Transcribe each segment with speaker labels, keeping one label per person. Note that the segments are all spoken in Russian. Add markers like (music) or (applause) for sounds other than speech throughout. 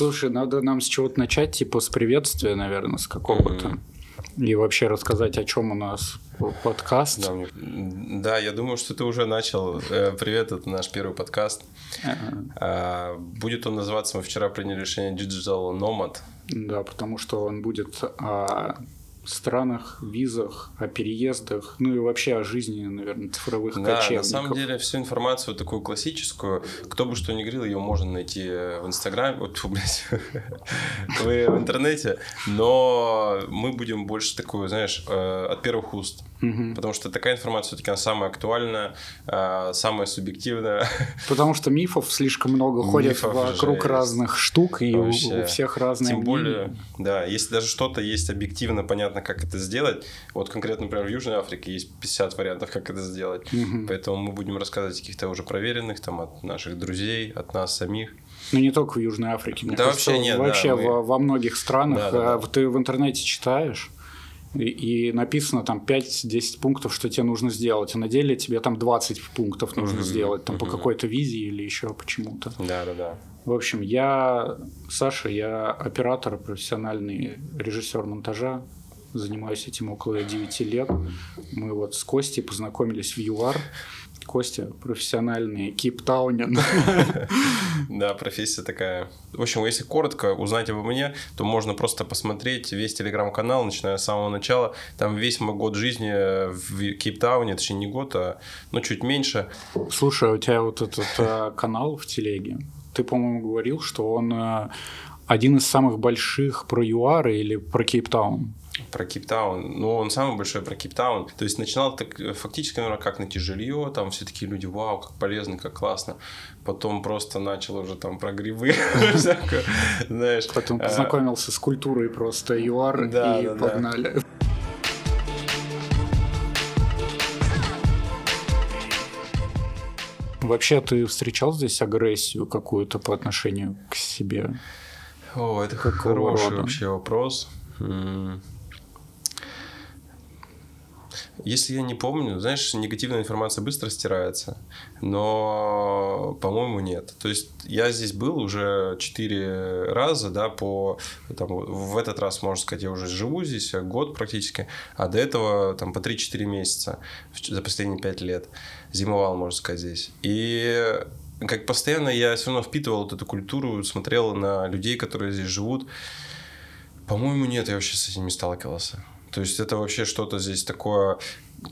Speaker 1: Слушай, надо нам с чего-то начать, типа с приветствия, наверное, с какого-то. Mm-hmm. И вообще рассказать, о чем у нас подкаст.
Speaker 2: Да, да, я думаю, что ты уже начал. Э, привет, это наш первый подкаст. Uh-huh. Будет он называться, мы вчера приняли решение Digital Nomad.
Speaker 1: Да, потому что он будет странах, визах, о переездах, ну и вообще о жизни, наверное, цифровых
Speaker 2: да, кочевников. на самом деле всю информацию такую классическую, кто бы что ни говорил, ее можно найти в Инстаграме, вот, фу, блядь, (laughs) в интернете, но мы будем больше такую, знаешь, э, от первых уст. Угу. Потому что такая информация все-таки самая актуальная, э, самая субъективная. (laughs)
Speaker 1: Потому что мифов слишком много ходит вокруг разных штук, и у всех разные
Speaker 2: Тем более, да, если даже что-то есть объективно понятно, как это сделать, вот конкретно, например, в Южной Африке есть 50 вариантов, как это сделать. Угу. Поэтому мы будем рассказывать о каких-то уже проверенных, там, от наших друзей, от нас самих.
Speaker 1: Ну, не только в Южной Африке. Мне да, кажется, вообще нет. Вообще да, мы... во, во многих странах. Да, да, да. Ты в интернете читаешь, и, написано там 5-10 пунктов, что тебе нужно сделать, а на деле тебе там 20 пунктов нужно mm-hmm. сделать, там mm-hmm. по какой-то визии или еще почему-то.
Speaker 2: Да, да, да.
Speaker 1: В общем, я Саша, я оператор, профессиональный режиссер монтажа, занимаюсь этим около 9 лет. Мы вот с Костей познакомились в ЮАР. Костя профессиональный кейптаунин.
Speaker 2: Да, профессия такая. В общем, если коротко узнать обо мне, то можно просто посмотреть весь телеграм-канал, начиная с самого начала. Там весь мой год жизни в Кейптауне, точнее не год, а ну чуть меньше.
Speaker 1: Слушай, а у тебя вот этот э, канал в телеге, ты, по-моему, говорил, что он э, один из самых больших про ЮАР или про Кейптаун?
Speaker 2: Про Кейптаун. Ну, он самый большой про Кейптаун. То есть начинал так фактически, наверное, как найти жилье. Там все такие люди, вау, как полезно, как классно. Потом просто начал уже там про грибы. (laughs)
Speaker 1: Знаешь. Потом а, познакомился с культурой просто ЮАР и погнали. Вообще, ты встречал здесь агрессию какую-то по отношению к себе?
Speaker 2: О, это хороший вообще вопрос. Если я не помню, знаешь, негативная информация быстро стирается, но, по-моему, нет. То есть я здесь был уже четыре раза, да, по там, в этот раз, можно сказать, я уже живу здесь год практически, а до этого там по 3-4 месяца за последние пять лет зимовал, можно сказать, здесь. И как постоянно я все равно впитывал вот эту культуру, смотрел на людей, которые здесь живут. По-моему, нет, я вообще с этим не сталкивался. То есть это вообще что-то здесь такое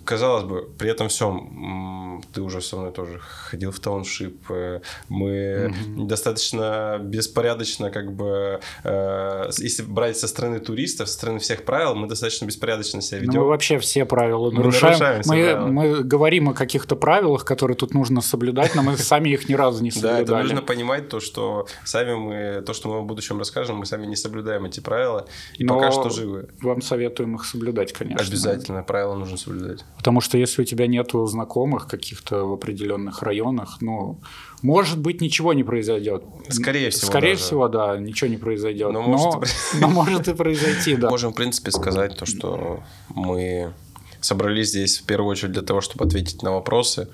Speaker 2: казалось бы, при этом всем ты уже со мной тоже ходил в тауншип, э, мы mm-hmm. достаточно беспорядочно, как бы, э, если брать со стороны туристов, со стороны всех правил, мы достаточно беспорядочно себя ведем. Ну,
Speaker 1: мы вообще все правила мы нарушаем. нарушаем мы, правила. мы говорим о каких-то правилах, которые тут нужно соблюдать, но мы (laughs) сами их ни разу не соблюдали.
Speaker 2: Да, это нужно понимать то, что сами мы, то, что мы в будущем расскажем, мы сами не соблюдаем эти правила, и пока что живы.
Speaker 1: Вам советуем их соблюдать, конечно.
Speaker 2: Обязательно, правила нужно соблюдать делать.
Speaker 1: Потому что если у тебя нет знакомых каких-то в определенных районах, ну, может быть, ничего не произойдет.
Speaker 2: Скорее всего.
Speaker 1: Скорее даже. всего, да, ничего не произойдет. Но, но, может, (laughs) но может и произойти, да.
Speaker 2: Можем, в принципе, сказать то, что мы собрались здесь в первую очередь для того, чтобы ответить на вопросы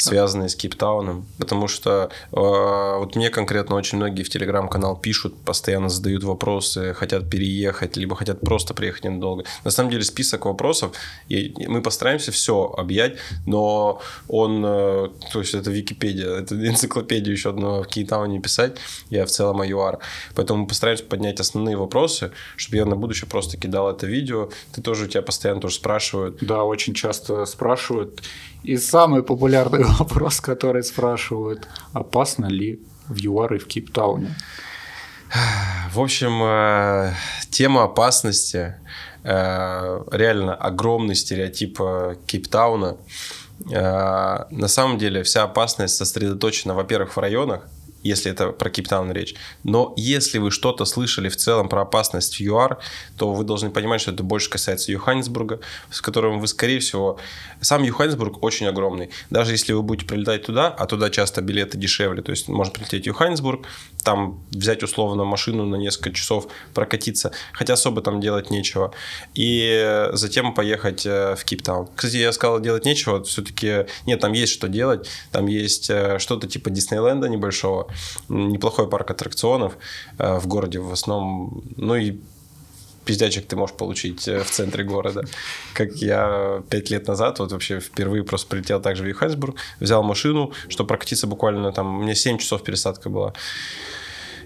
Speaker 2: связанные с Кейптауном. Потому что э, вот мне конкретно очень многие в телеграм-канал пишут, постоянно задают вопросы, хотят переехать, либо хотят просто приехать ненадолго. На самом деле список вопросов, и мы постараемся все объять, но он, э, то есть это Википедия, это (laughs) энциклопедию еще одно в Кейптауне писать, я в целом АЮАР. Поэтому мы постараемся поднять основные вопросы, чтобы я на будущее просто кидал это видео. Ты тоже, у тебя постоянно тоже спрашивают.
Speaker 1: Да, очень часто спрашивают. И самый популярный (laughs) вопрос, который спрашивают, опасно ли в ЮАР и в Кейптауне?
Speaker 2: В общем, э, тема опасности, э, реально огромный стереотип э, Кейптауна. На самом деле вся опасность сосредоточена, во-первых, в районах, если это про Кейптаун речь. Но если вы что-то слышали в целом про опасность в ЮАР, то вы должны понимать, что это больше касается Йоханнесбурга, с которым вы, скорее всего... Сам Йоханнесбург очень огромный. Даже если вы будете прилетать туда, а туда часто билеты дешевле, то есть можно прилететь в Йоханнесбург, там взять условно машину на несколько часов, прокатиться, хотя особо там делать нечего, и затем поехать э, в Кейптаун. Кстати, я сказал, делать нечего, все-таки нет, там есть что делать, там есть э, что-то типа Диснейленда небольшого, неплохой парк аттракционов э, в городе в основном. Ну и пиздячек ты можешь получить э, в центре города. Как я пять лет назад, вот вообще впервые просто прилетел также в Йоханнесбург, взял машину, чтобы прокатиться буквально там, у меня 7 часов пересадка была.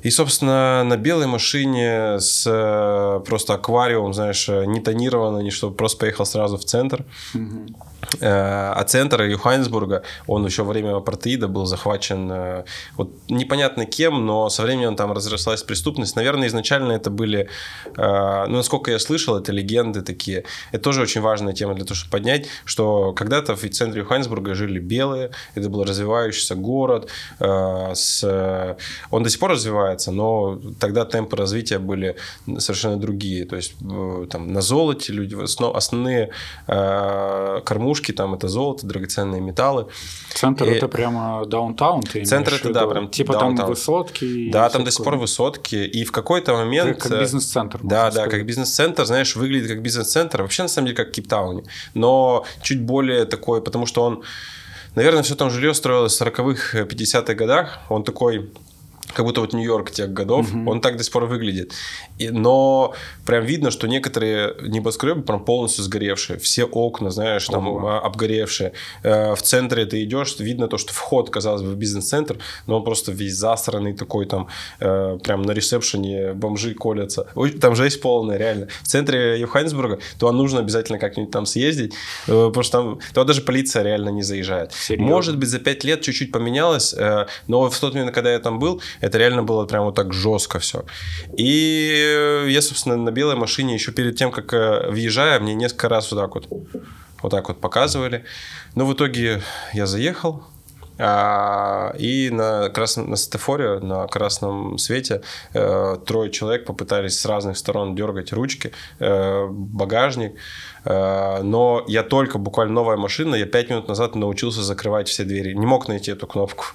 Speaker 2: И, собственно, на белой машине с э, просто аквариум, знаешь, э, не тонировано, ни что, просто поехал сразу в центр. Mm-hmm. А центр Юхайнсбурга, он еще во время апартеида был захвачен вот непонятно кем, но со временем там разрослась преступность. Наверное, изначально это были, ну, насколько я слышал, это легенды такие. Это тоже очень важная тема для того, чтобы поднять, что когда-то в центре Юхайнсбурга жили белые, это был развивающийся город, с... он до сих пор развивается, развивается, но тогда темпы развития были совершенно другие. То есть э, там на золоте люди, основные э, кормушки там это золото, драгоценные металлы.
Speaker 1: Центр и... это прямо даунтаун, ты
Speaker 2: Центр это, да, прям
Speaker 1: Типа даунтаун. там высотки.
Speaker 2: Да, там до сих пор высотки. И в какой-то момент...
Speaker 1: Как, как бизнес-центр.
Speaker 2: Да, да, как бизнес-центр, знаешь, выглядит как бизнес-центр. Вообще, на самом деле, как в Кейптауне. Но чуть более такой, потому что он... Наверное, все там жилье строилось в 40-х, 50-х годах. Он такой как будто вот Нью-Йорк тех годов, угу. он так до сих пор выглядит. И, но прям видно, что некоторые небоскребы прям полностью сгоревшие. Все окна, знаешь, там Ого. А, обгоревшие. Э, в центре ты идешь, видно то, что вход, казалось бы, в бизнес-центр, но он просто весь засранный такой, там э, прям на ресепшене бомжи колятся. Там жесть полная, реально. В центре Йоханнесбурга, то нужно обязательно как-нибудь там съездить, э, потому что там то даже полиция реально не заезжает. Серьезно? Может быть, за пять лет чуть-чуть поменялось, но в тот момент, когда я там был, это реально было прям вот так жестко все. И я, собственно, на белой машине еще перед тем, как э, въезжая, мне несколько раз вот так вот, вот так вот показывали. Но в итоге я заехал, а, и на, красном, на светофоре, на красном свете э, трое человек попытались с разных сторон дергать ручки, э, багажник. Э, но я только, буквально новая машина, я пять минут назад научился закрывать все двери. Не мог найти эту кнопку. (laughs)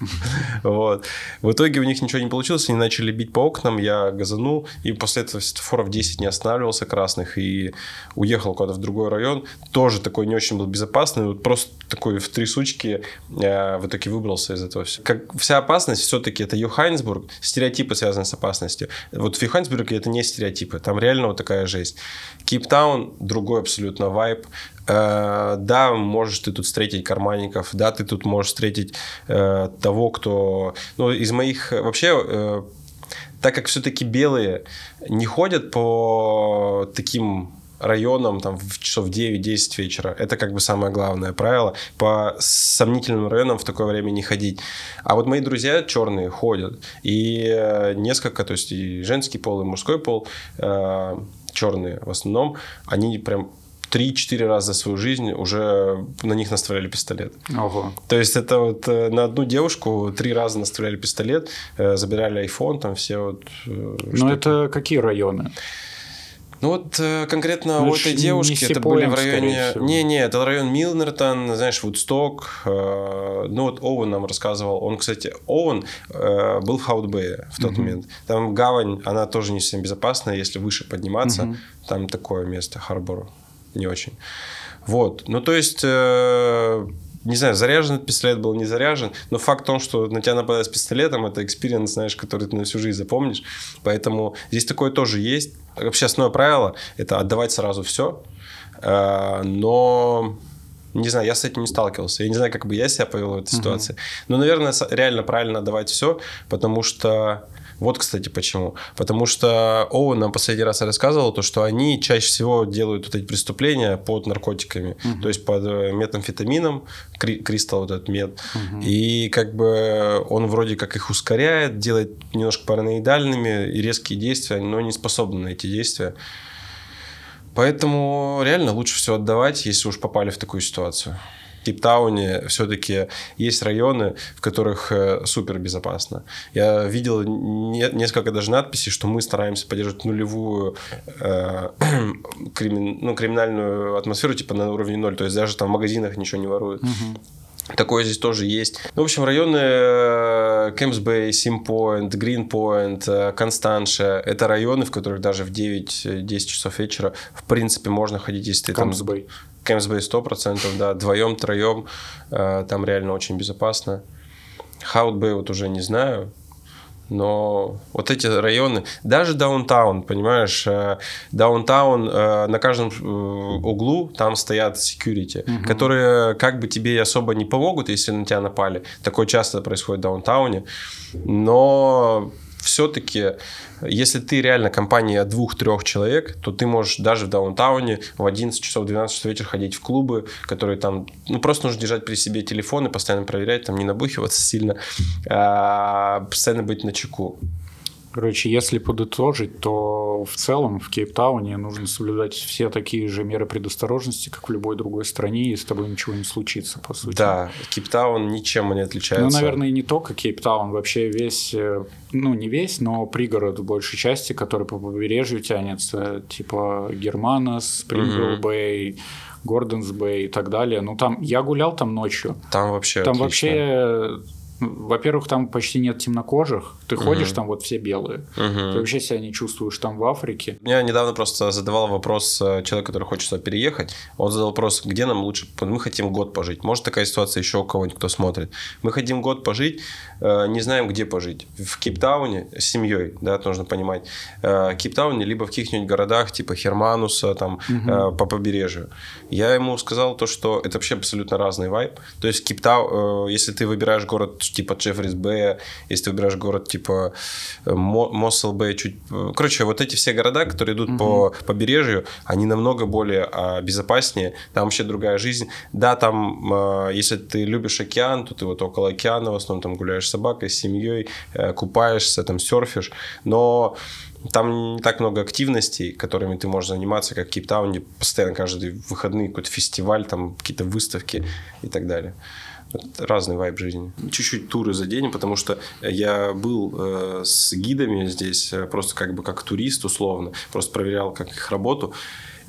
Speaker 2: Вот. В итоге у них ничего не получилось, они начали бить по окнам, я газанул, и после этого светофоров 10 не останавливался красных, и уехал куда-то в другой район. Тоже такой не очень был безопасный, вот просто такой в три сучки э, в итоге выбрался из этого всего. Как вся опасность все-таки это Йоханнесбург, стереотипы связаны с опасностью. Вот в Йоханнесбурге это не стереотипы, там реально вот такая жесть. Кейптаун другой абсолютно вайб. Э, да, можешь ты тут встретить карманников, да, ты тут можешь встретить э, того, кто... Ну, из моих... Вообще, э, так как все-таки белые не ходят по таким районам там в часов 9-10 вечера. Это как бы самое главное правило. По сомнительным районам в такое время не ходить. А вот мои друзья черные ходят. И несколько, то есть и женский пол, и мужской пол, черные в основном, они прям 3-4 раза за свою жизнь уже на них наставляли пистолет.
Speaker 1: Ого.
Speaker 2: То есть это вот э, на одну девушку три раза наставляли пистолет, э, забирали iPhone, там все вот...
Speaker 1: Э, ну это какие районы?
Speaker 2: Ну вот конкретно ну, у этой девушки это были в районе... Не-не, это район Милнертон, знаешь, Вудсток. Ну вот Оуэн нам рассказывал. Он, кстати, Оуэн был в Хаутбее в тот угу. момент. Там гавань, она тоже не совсем безопасная, если выше подниматься. Угу. Там такое место, Харбор не очень. Вот. Ну, то есть, э, не знаю, заряжен этот пистолет был, не заряжен, но факт в том, что на тебя нападают с пистолетом, это experience, знаешь, который ты на всю жизнь запомнишь. Поэтому здесь такое тоже есть. Вообще основное правило – это отдавать сразу все, э, но не знаю, я с этим не сталкивался. Я не знаю, как бы я себя повел в этой uh-huh. ситуации. Но, наверное, реально правильно отдавать все, потому что вот, кстати, почему. Потому что Оуэн нам последний раз рассказывал, то, что они чаще всего делают вот эти преступления под наркотиками. Угу. То есть под э, метамфетамином, кри- кристалл вот этот мед. Угу. И как бы он вроде как их ускоряет, делает немножко параноидальными и резкие действия, но не способны на эти действия. Поэтому реально лучше все отдавать, если уж попали в такую ситуацию. Кейптауне все-таки есть районы, в которых э, супер безопасно. Я видел не, несколько даже надписей, что мы стараемся поддерживать нулевую э, (clears throat) кримин, ну, криминальную атмосферу, типа на уровне ноль. То есть даже там в магазинах ничего не воруют. Угу. Такое здесь тоже есть. Ну, в общем, районы Кэмпсбэй, Симпоинт, Гринпоинт, Констанша – это районы, в которых даже в 9-10 часов вечера, в принципе, можно ходить, если ты
Speaker 1: там...
Speaker 2: Кэмпсбэй сто процентов, да, вдвоем, троем, э, там реально очень безопасно. Хаутбэй вот уже не знаю, но вот эти районы, даже даунтаун, понимаешь, э, даунтаун э, на каждом э, углу там стоят security, угу. которые как бы тебе особо не помогут, если на тебя напали. Такое часто происходит в даунтауне, но все-таки, если ты реально компания двух-трех человек, то ты можешь даже в даунтауне в 11 часов, 12 часов вечера ходить в клубы, которые там, ну, просто нужно держать при себе телефон и постоянно проверять, там, не набухиваться сильно, а постоянно быть на чеку.
Speaker 1: Короче, если подытожить, то в целом в Кейптауне нужно соблюдать все такие же меры предосторожности, как в любой другой стране, и с тобой ничего не случится, по сути.
Speaker 2: Да, Кейптаун ничем не отличается.
Speaker 1: Ну, наверное, и не только Кейптаун, вообще весь, э, ну, не весь, но пригород в большей части, который по побережью тянется, типа Германус, Прингл Бэй, Гордонс Бэй и так далее. Ну, там, я гулял там ночью.
Speaker 2: Там вообще
Speaker 1: Там отлично. вообще во-первых, там почти нет темнокожих. Ты угу. ходишь, там вот все белые. Угу. Ты вообще себя не чувствуешь там в Африке.
Speaker 2: Я недавно просто задавал вопрос э, человеку, который хочет сюда переехать. Он задал вопрос, где нам лучше... Мы хотим год пожить. Может, такая ситуация еще у кого-нибудь, кто смотрит. Мы хотим год пожить, э, не знаем, где пожить. В Кейптауне с семьей, да, нужно понимать. Э, Кейптауне, либо в каких-нибудь городах, типа Хермануса, там, угу. по побережью. Я ему сказал то, что это вообще абсолютно разный вайб. То есть Кейптаун, если ты выбираешь город типа Джеффрис Б, если ты выбираешь город типа э, Моссел Б, чуть... Э, короче, вот эти все города, которые идут угу. по побережью, они намного более а, безопаснее, там вообще другая жизнь. Да, там, а, если ты любишь океан, то ты вот около океана в основном там гуляешь с собакой, с семьей, а, купаешься, там серфишь, но там не так много активностей, которыми ты можешь заниматься, как в Кейптауне. Постоянно каждый выходный какой-то фестиваль, там какие-то выставки и так далее разный вайб жизни. Чуть-чуть туры заденем, потому что я был э, с гидами здесь, э, просто как бы как турист условно, просто проверял как их работу.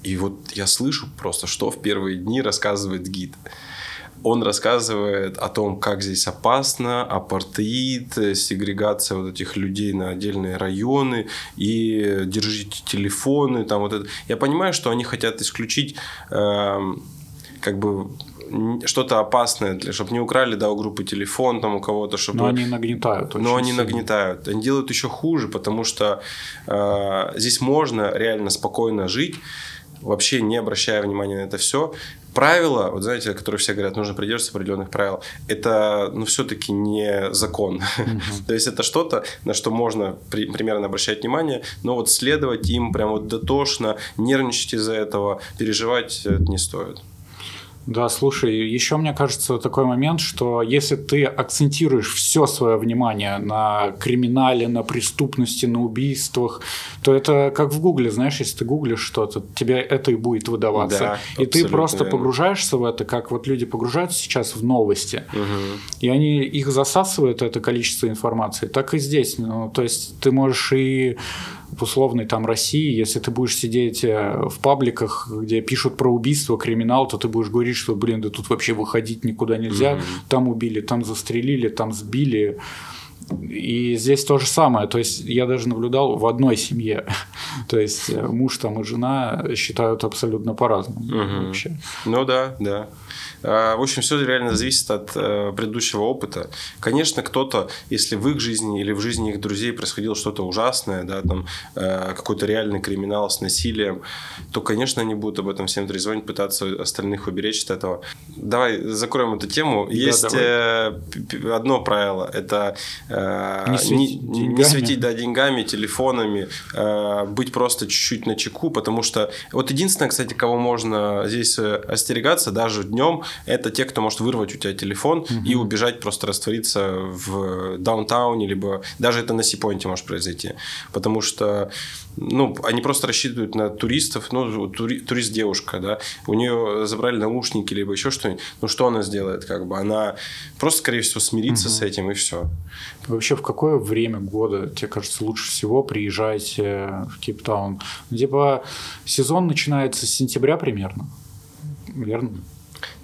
Speaker 2: И вот я слышу просто, что в первые дни рассказывает гид. Он рассказывает о том, как здесь опасно, апартеид, сегрегация вот этих людей на отдельные районы и держите телефоны, там вот это. Я понимаю, что они хотят исключить э, как бы что-то опасное, для, чтобы не украли, да, у группы телефон там у кого-то, чтобы...
Speaker 1: Но они нагнетают.
Speaker 2: Но они сильно. нагнетают. Они делают еще хуже, потому что э, здесь можно реально спокойно жить, вообще не обращая внимания на это все. Правила, вот знаете, которые все говорят, нужно придерживаться определенных правил, это, ну, все-таки не закон. (laughs) То есть это что-то, на что можно при, примерно обращать внимание, но вот следовать им прям вот дотошно, нервничать из-за этого, переживать это не стоит.
Speaker 1: Да, слушай, еще мне кажется такой момент, что если ты акцентируешь все свое внимание на криминале, на преступности, на убийствах, то это как в Гугле, знаешь, если ты гуглишь что-то, тебе это и будет выдаваться. Да, и ты просто верно. погружаешься в это, как вот люди погружаются сейчас в новости, угу. и они их засасывают это количество информации. Так и здесь. Ну, то есть ты можешь и в условной там России, если ты будешь сидеть э, в пабликах, где пишут про убийство, криминал, то ты будешь говорить, что, блин, да тут вообще выходить никуда нельзя, mm-hmm. там убили, там застрелили, там сбили. И здесь то же самое. То есть я даже наблюдал в одной семье. (laughs) то есть э, муж там и жена считают абсолютно по-разному угу. вообще.
Speaker 2: Ну да, да. А, в общем, все реально зависит от э, предыдущего опыта. Конечно, кто-то, если в их жизни или в жизни их друзей происходило что-то ужасное, да, там э, какой-то реальный криминал с насилием, то, конечно, они будут об этом всем трезвонить, пытаться остальных уберечь от этого. Давай закроем эту тему. Да, Есть давай. Э, одно правило, это не светить, не, не светить да, деньгами, телефонами, быть просто чуть-чуть на чеку, потому что вот единственное, кстати, кого можно здесь остерегаться, даже днем, это те, кто может вырвать у тебя телефон угу. и убежать, просто раствориться в даунтауне, либо даже это на Сипойнте может произойти. Потому что ну, они просто рассчитывают на туристов, ну, тури, турист-девушка, да, у нее забрали наушники, либо еще что-нибудь, ну, что она сделает, как бы, она просто, скорее всего, смирится угу. с этим, и все.
Speaker 1: Вообще, в какое время года, тебе кажется, лучше всего приезжать в Кейптаун? Ну, типа, сезон начинается с сентября примерно, верно?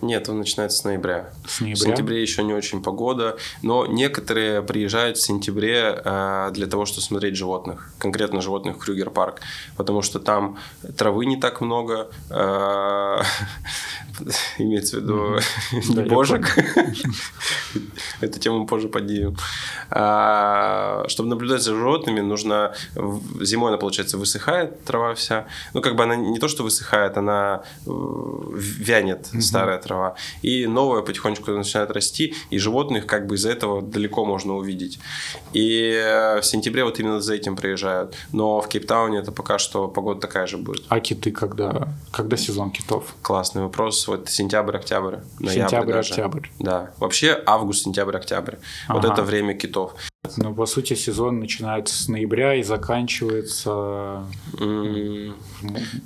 Speaker 2: Нет, он начинается с ноября. С ноября? В сентябре еще не очень погода, но некоторые приезжают в сентябре э, для того, чтобы смотреть животных, конкретно животных в Крюгер парк, потому что там травы не так много, э, (laughs) имеется в виду (laughs) не божек. (laughs) Эту тему позже поднимем. А, чтобы наблюдать за животными, нужно... Зимой она, получается, высыхает, трава вся. Ну, как бы она не то, что высыхает, она э, вянет, старая трава. И новая потихонечку начинает расти, и животных как бы из-за этого далеко можно увидеть. И э, в сентябре вот именно за этим приезжают. Но в Кейптауне это пока что погода такая же будет.
Speaker 1: А киты когда? Когда сезон китов?
Speaker 2: Классный вопрос вот сентябрь, октябрь, Сентябрь, даже. октябрь. Да, вообще август, сентябрь, октябрь. Ага. Вот это время китов.
Speaker 1: Ну, по сути, сезон начинается с ноября и заканчивается mm.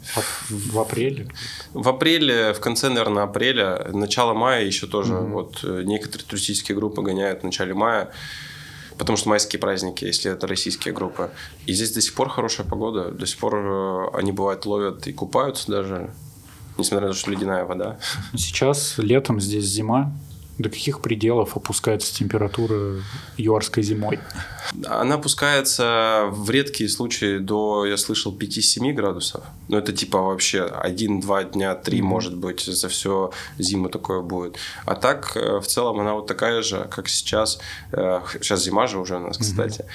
Speaker 1: в, в апреле.
Speaker 2: В апреле, в конце, наверное, апреля, начало мая еще тоже. Mm-hmm. Вот э, некоторые туристические группы гоняют в начале мая потому что майские праздники, если это российские группы. И здесь до сих пор хорошая погода, до сих пор э, они бывают ловят и купаются даже несмотря на то, что ледяная вода.
Speaker 1: Сейчас летом здесь зима. До каких пределов опускается температура юарской зимой?
Speaker 2: Она опускается в редкие случаи до, я слышал, 5-7 градусов. Но это типа вообще 1-2 дня, 3 mm-hmm. может быть, за все зиму такое будет. А так, э, в целом, она вот такая же, как сейчас. Сейчас э, зима же уже у нас, кстати.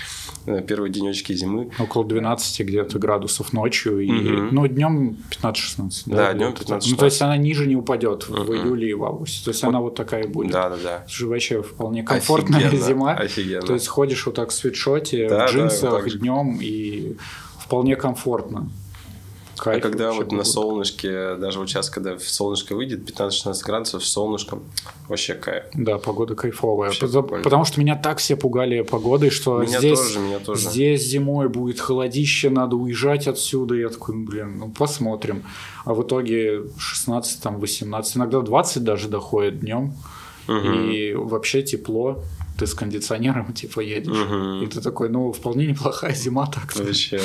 Speaker 2: Mm-hmm. Первые денечки зимы.
Speaker 1: Около 12 где-то градусов ночью. И, mm-hmm. Ну, днем 15-16. Да,
Speaker 2: да днем 15-16.
Speaker 1: Ну, то есть она ниже не упадет mm-hmm. в июле и в августе. То есть вот. она вот такая будет.
Speaker 2: Да, да, да.
Speaker 1: Вообще вполне комфортная Офигенно. зима. Офигенно. То есть ходишь вот так в свитшоте, да, в джинсах да, днем и вполне комфортно.
Speaker 2: Кайф а когда вот на солнышке, даже вот сейчас, когда солнышко выйдет, 15-16 градусов с солнышком, вообще кайф.
Speaker 1: Да, погода кайфовая. Потому, потому что меня так все пугали погодой, что меня здесь, тоже, меня тоже. здесь зимой будет холодище, надо уезжать отсюда. Я такой, блин, ну посмотрим. А в итоге 16, там, 18, иногда 20 даже доходит днем. Угу. И вообще тепло ты с кондиционером (laughs) типа едешь. Угу. И ты такой, ну, вполне неплохая зима так -то.
Speaker 2: Вообще.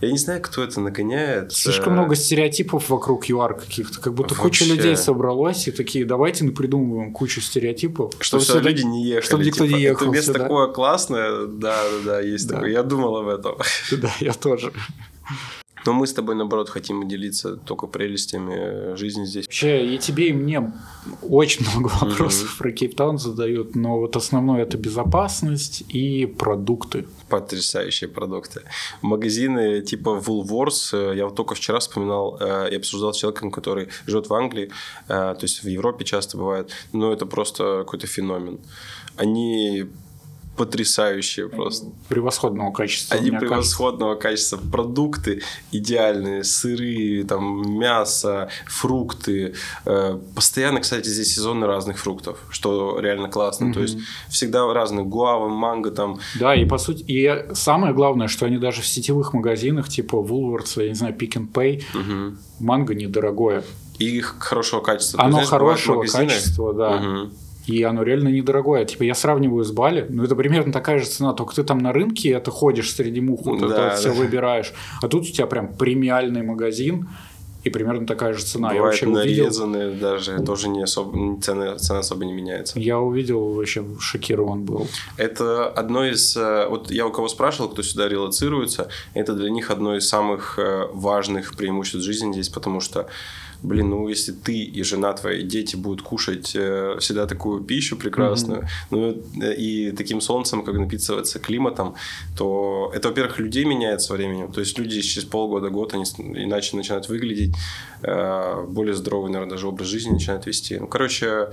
Speaker 2: Я не знаю, кто это нагоняет.
Speaker 1: Слишком э, много стереотипов вокруг ЮАР каких-то. Как будто Вообще. куча людей собралась и такие, давайте придумываем кучу стереотипов.
Speaker 2: Что все люди не ехали. Чтобы никто типа, не ехал. Это место сюда. такое классное. Да, да, да, есть да. такое. Я думал об этом.
Speaker 1: Да, я тоже.
Speaker 2: Но мы с тобой, наоборот, хотим делиться только прелестями жизни здесь.
Speaker 1: Вообще, и тебе, и мне очень (laughs) много вопросов mm-hmm. про Кейптаун задают, но вот основное это безопасность и продукты.
Speaker 2: Потрясающие продукты. Магазины типа Woolworths, э, я вот только вчера вспоминал, э, я обсуждал с человеком, который живет в Англии, э, то есть в Европе часто бывает, но это просто какой-то феномен. Они потрясающие просто.
Speaker 1: Превосходного качества.
Speaker 2: Они превосходного кажется. качества. Продукты идеальные, сыры, там, мясо, фрукты. Э, постоянно, кстати, здесь сезоны разных фруктов, что реально классно. Mm-hmm. То есть всегда разные гуавы, манго там.
Speaker 1: Да, и по сути, и самое главное, что они даже в сетевых магазинах, типа Woolworths, я не знаю, Pick and Pay, mm-hmm. манго недорогое.
Speaker 2: И их хорошего качества.
Speaker 1: Оно есть, хорошего качества, да. Угу и оно реально недорогое. Типа я сравниваю с Бали, ну это примерно такая же цена, только ты там на рынке это ходишь среди мух, вот да, это да. все выбираешь, а тут у тебя прям премиальный магазин, и примерно такая же цена.
Speaker 2: Бывает я вообще нарезанные увидел... даже, тоже не особо, цена, цена особо не меняется.
Speaker 1: Я увидел, вообще шокирован был.
Speaker 2: Это одно из... Э, вот я у кого спрашивал, кто сюда релацируется, это для них одно из самых э, важных преимуществ жизни здесь, потому что блин, ну если ты и жена твоя, и дети будут кушать э, всегда такую пищу прекрасную, mm-hmm. ну э, и таким солнцем, как напитываться климатом, то это, во-первых, людей меняет со временем. То есть люди через полгода, год, они иначе начинают выглядеть, э, более здоровый, наверное, даже образ жизни начинают вести. Ну, короче,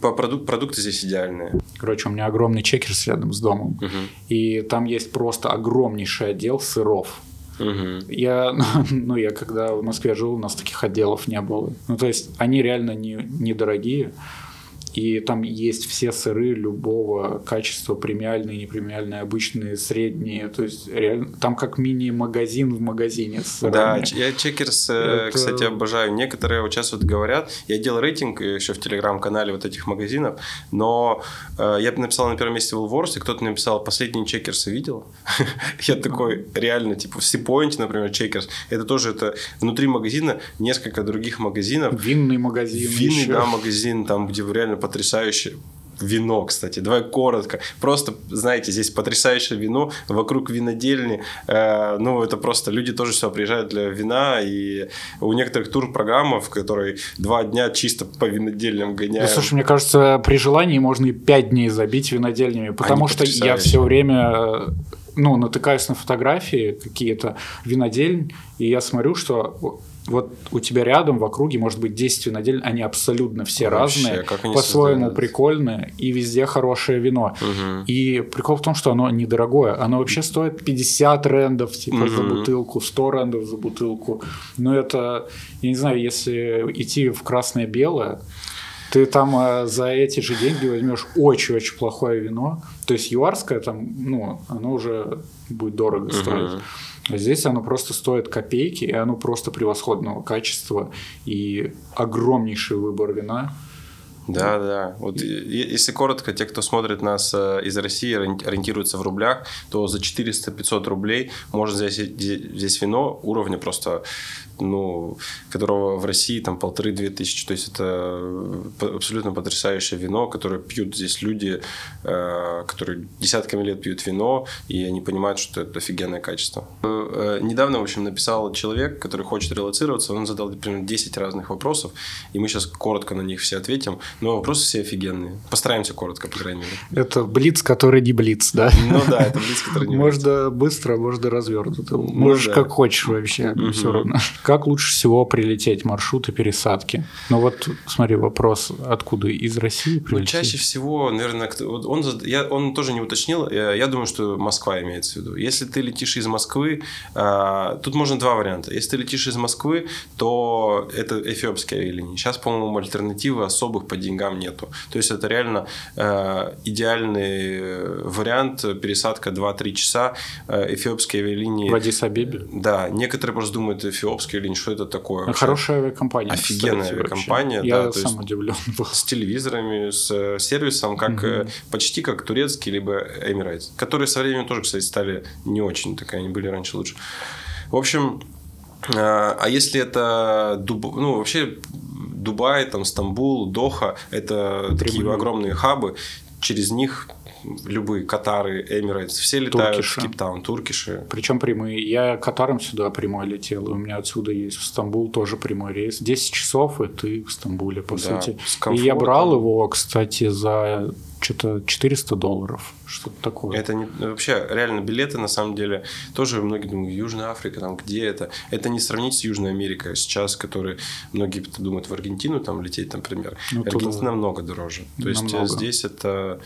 Speaker 2: по продук продукты здесь идеальные.
Speaker 1: Короче, у меня огромный чекерс рядом с домом. Угу. И там есть просто огромнейший отдел сыров. Угу. Я, (laughs) ну, я когда в Москве жил, у нас таких отделов не было. Ну, то есть, они реально не, недорогие. И там есть все сыры любого качества, премиальные, непремиальные, обычные, средние, то есть реально, там как мини-магазин в магазине с
Speaker 2: сырами. Да, я чекерс, Это... кстати, обожаю. Некоторые вот сейчас вот говорят, я делал рейтинг еще в телеграм-канале вот этих магазинов, но э, я бы написал на первом месте Woolworths, и кто-то написал, последние чекерсы видел? (laughs) я такой, реально, типа, в Сипоинте, например, чекерс, это тоже это внутри магазина несколько других магазинов.
Speaker 1: Винный магазин
Speaker 2: Винный, еще. да, магазин, там, где реально потрясающе вино, кстати. Давай коротко. Просто, знаете, здесь потрясающее вино вокруг винодельни. Э, ну, это просто люди тоже сюда приезжают для вина. И у некоторых тур-программов, в которой два дня чисто по винодельням гоняют.
Speaker 1: Да, слушай, мне кажется, при желании можно и пять дней забить винодельнями, потому Они что я все время ну, натыкаюсь на фотографии какие-то винодельни, и я смотрю, что вот у тебя рядом в округе может быть 10 винодельн, они абсолютно все Вообще, разные, по-своему прикольные, и везде хорошее вино. Угу. И прикол в том, что оно недорогое, оно вообще стоит 50 рендов типа угу. за бутылку, 100 рендов за бутылку. Но это, я не знаю, если идти в красное-белое, ты там э, за эти же деньги возьмешь очень-очень плохое вино. То есть юарское там, ну, оно уже будет дорого стоить. Uh-huh. Здесь оно просто стоит копейки, и оно просто превосходного качества и огромнейший выбор вина.
Speaker 2: Да, да. Вот если коротко, те, кто смотрит нас э, из России, ориентируются в рублях, то за 400-500 рублей можно взять здесь вино уровня просто ну, которого в России там полторы-две тысячи. То есть это абсолютно потрясающее вино, которое пьют здесь люди, э, которые десятками лет пьют вино, и они понимают, что это офигенное качество. Э, недавно, в общем, написал человек, который хочет релацироваться, он задал примерно 10 разных вопросов, и мы сейчас коротко на них все ответим, но вопросы все офигенные. Постараемся коротко, по крайней мере.
Speaker 1: Это блиц, который не блиц, да?
Speaker 2: Ну да, это блиц, который не
Speaker 1: блиц. Можно быстро, можно развернуто. Ну Можешь как хочешь вообще, все равно. Как лучше всего прилететь, маршруты пересадки? Ну вот, смотри, вопрос, откуда? Из России
Speaker 2: прилететь? Ну, чаще всего, наверное, он, я, он тоже не уточнил, я, я думаю, что Москва имеется в виду. Если ты летишь из Москвы, э, тут можно два варианта. Если ты летишь из Москвы, то это эфиопские авиалинии. Сейчас, по-моему, альтернативы особых по деньгам нету. То есть, это реально э, идеальный вариант, пересадка 2-3 часа, э, эфиопские авиалинии.
Speaker 1: В Адис-Абебе?
Speaker 2: Да, некоторые просто думают, эфиопские авиалинии, что это такое?
Speaker 1: Вообще? Хорошая авиакомпания.
Speaker 2: Офигенная кстати, авиакомпания.
Speaker 1: Я да, сам удивлен был.
Speaker 2: С телевизорами, с э, сервисом, как угу. почти как турецкий, либо Emirates. Которые со временем тоже, кстати, стали не очень, так они были раньше лучше. В общем, э, а если это Дуб... ну вообще Дубай, там Стамбул, Доха, это Прямые. такие огромные хабы, через них любые Катары, Эмирейтс, все летают Туркиши. в Кейптаун, Туркиши.
Speaker 1: Причем прямые. Я Катаром сюда прямой летел, и у меня отсюда есть в Стамбул тоже прямой рейс. 10 часов, и ты в Стамбуле, по да, сути. И я брал его, кстати, за что-то 400 долларов, что-то такое.
Speaker 2: Это не, вообще реально билеты на самом деле тоже многие думают Южная Африка там где это? Это не сравнить с Южной Америкой сейчас, которые многие думают в Аргентину там лететь, например. Ну, Аргентина туда... намного дороже. То намного. есть здесь это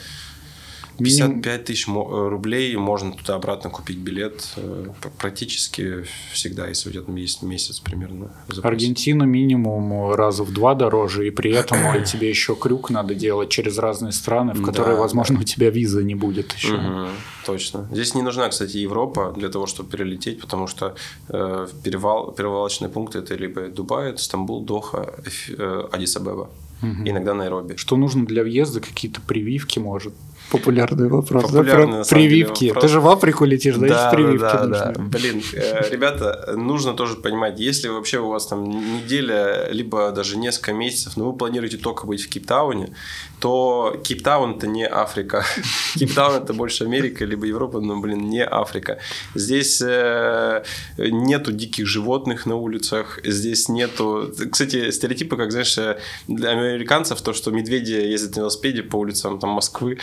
Speaker 2: 55 тысяч э, рублей можно туда-обратно купить билет э, практически всегда, если у тебя есть месяц примерно.
Speaker 1: Аргентина минимум раза в два дороже, и при этом (clears throat) (clears throat) тебе еще крюк надо делать через разные страны, в которые, да, возможно, да. у тебя виза не будет еще.
Speaker 2: Угу, точно. Здесь не нужна, кстати, Европа для того, чтобы перелететь, потому что э, перевал, перевалочные пункты это либо Дубай, Стамбул, Доха, э, Адис-Абеба. Угу. Иногда Найроби.
Speaker 1: Что нужно для въезда? Какие-то прививки, может? Популярный вопрос. Популярный, да, про прививки. Деле. Ты же в Африку летишь, да, да прививки да,
Speaker 2: да, да. Блин, э, ребята, нужно тоже понимать, если вообще у вас там неделя, либо даже несколько месяцев, но вы планируете только быть в Кейптауне, то Кейптаун это не Африка. (laughs) Кейптаун это больше Америка, либо Европа, но, блин, не Африка. Здесь э, нету диких животных на улицах, здесь нету... Кстати, стереотипы, как, знаешь, для американцев, то, что медведи ездят на велосипеде по улицам там, Москвы,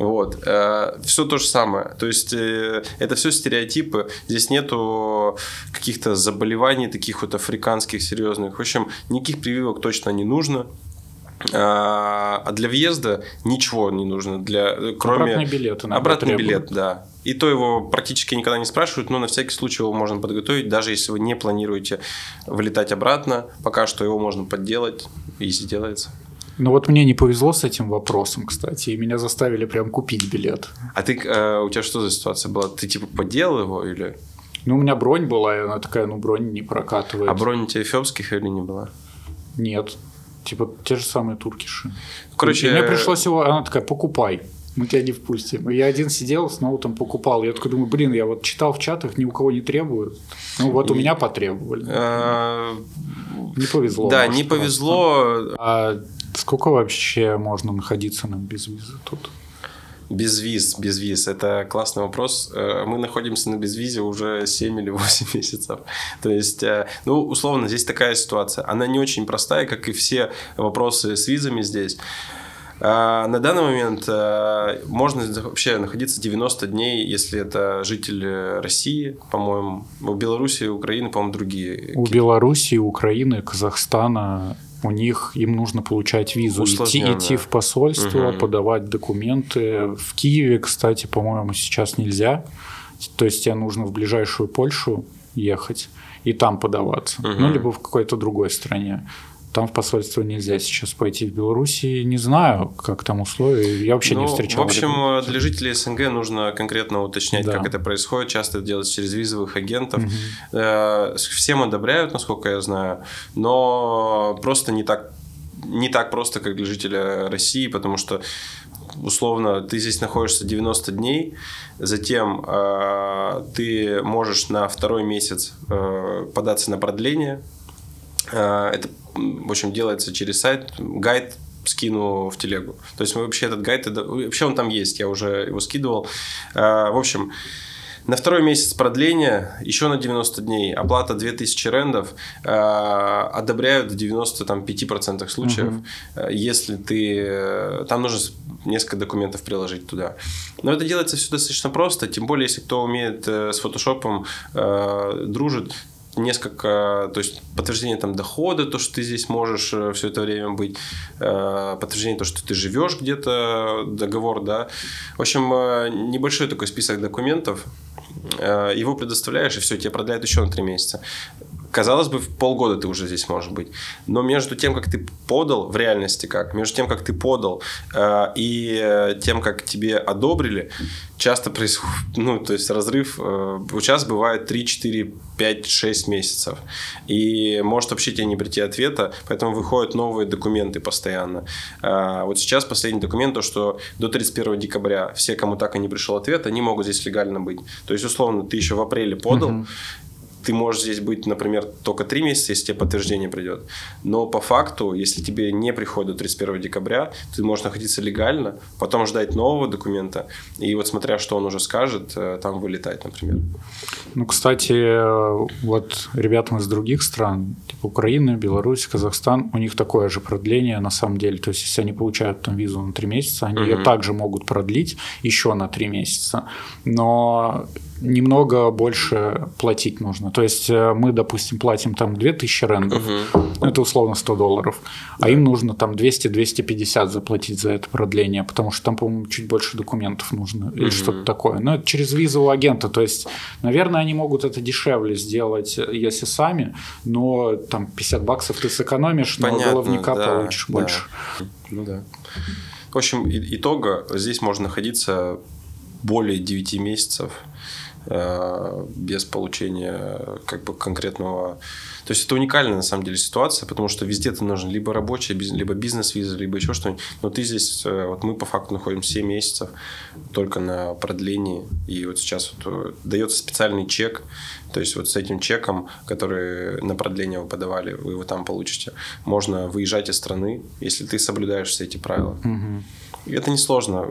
Speaker 2: вот. Э, все то же самое. То есть э, это все стереотипы. Здесь нету каких-то заболеваний таких вот африканских серьезных. В общем, никаких прививок точно не нужно. А, а для въезда ничего не нужно, для, кроме...
Speaker 1: Обратный билет.
Speaker 2: Обратный билет, да. И то его практически никогда не спрашивают, но на всякий случай его можно подготовить, даже если вы не планируете вылетать обратно. Пока что его можно подделать, и сделается.
Speaker 1: Ну вот мне не повезло с этим вопросом, кстати, и меня заставили прям купить билет.
Speaker 2: А ты, э, у тебя что за ситуация была? Ты типа подделал его или?
Speaker 1: Ну, у меня бронь была, и она такая, ну, бронь не прокатывает.
Speaker 2: А бронь у тебя эфиопских или не была?
Speaker 1: Нет. Типа те же самые туркиши. Короче, и мне пришлось его, она такая, покупай мы тебя не впустим. И я один сидел, снова там покупал. Я такой думаю, блин, я вот читал в чатах, ни у кого не требуют. Ну вот у меня потребовали. А, не повезло.
Speaker 2: Да, не повезло.
Speaker 1: А сколько вообще можно находиться нам без визы тут?
Speaker 2: Без виз, без виз. Это классный вопрос. Э, мы находимся на безвизе уже 7 или 8 (laughs) месяцев. То есть, э, ну, условно, здесь такая ситуация. Она не очень простая, как и все вопросы с визами здесь. А, на данный момент э, можно вообще находиться 90 дней, если это житель России, по-моему. У Беларуси Украины, по-моему, другие.
Speaker 1: У Беларуси, Украины, Казахстана у них им нужно получать визу, идти, идти в посольство, угу. подавать документы. В Киеве, кстати, по-моему, сейчас нельзя. То есть тебе нужно в ближайшую Польшу ехать и там подаваться. Угу. Ну, либо в какой-то другой стране. Там в посольство нельзя сейчас пойти в Беларуси. Не знаю, как там условия. Я вообще ну, не встречал.
Speaker 2: В общем, этого. для жителей СНГ нужно конкретно уточнять, да. как это происходит. Часто это делается через визовых агентов. Угу. Всем одобряют, насколько я знаю, но просто не так не так просто, как для жителя России, потому что условно ты здесь находишься 90 дней, затем э, ты можешь на второй месяц э, податься на продление. Э, это в общем, делается через сайт, гайд скину в телегу. То есть мы вообще этот гайд, вообще он там есть, я уже его скидывал. А, в общем, на второй месяц продления, еще на 90 дней, оплата 2000 рендов, э, одобряют в 95% случаев, угу. если ты... Там нужно несколько документов приложить туда. Но это делается все достаточно просто, тем более, если кто умеет с фотошопом, э, дружит, несколько, то есть подтверждение там дохода, то, что ты здесь можешь э, все это время быть, э, подтверждение то, что ты живешь где-то, договор, да. В общем, э, небольшой такой список документов, его предоставляешь, и все, тебе продляют еще на три месяца казалось бы, в полгода ты уже здесь можешь быть. Но между тем, как ты подал, в реальности как, между тем, как ты подал э, и тем, как тебе одобрили, часто происходит, ну, то есть разрыв, э, сейчас бывает 3, 4, 5, 6 месяцев. И может вообще тебе не прийти ответа, поэтому выходят новые документы постоянно. Э, вот сейчас последний документ, то, что до 31 декабря все, кому так и не пришел ответ, они могут здесь легально быть. То есть, условно, ты еще в апреле подал, uh-huh ты можешь здесь быть, например, только три месяца, если тебе подтверждение придет. Но по факту, если тебе не приходит до 31 декабря, ты можешь находиться легально, потом ждать нового документа, и вот смотря, что он уже скажет, э, там вылетать, например.
Speaker 1: Ну, кстати, вот ребятам из других стран, типа Украины, Беларусь, Казахстан, у них такое же продление на самом деле. То есть, если они получают там визу на три месяца, они угу. ее также могут продлить еще на три месяца. Но немного больше платить нужно. То есть э, мы, допустим, платим там 2000 рендов, угу. это условно 100 долларов, а им нужно там 200-250 заплатить за это продление, потому что там, по-моему, чуть больше документов нужно или угу. что-то такое. Но это через визового агента, то есть, наверное, они могут это дешевле сделать, если сами, но там 50 баксов ты сэкономишь, Понятно, но головника да, получишь да. больше.
Speaker 2: Ну да. В общем, итога здесь можно находиться более 9 месяцев Э, без получения как бы конкретного... То есть это уникальная на самом деле ситуация, потому что везде ты нужен либо рабочая, либо бизнес-виза, либо еще что-нибудь. Но ты здесь, э, вот мы по факту находим 7 месяцев только на продлении. И вот сейчас вот э, дается специальный чек, то есть вот с этим чеком, который на продление вы подавали, вы его там получите, можно выезжать из страны, если ты соблюдаешь все эти правила. Угу. Это несложно.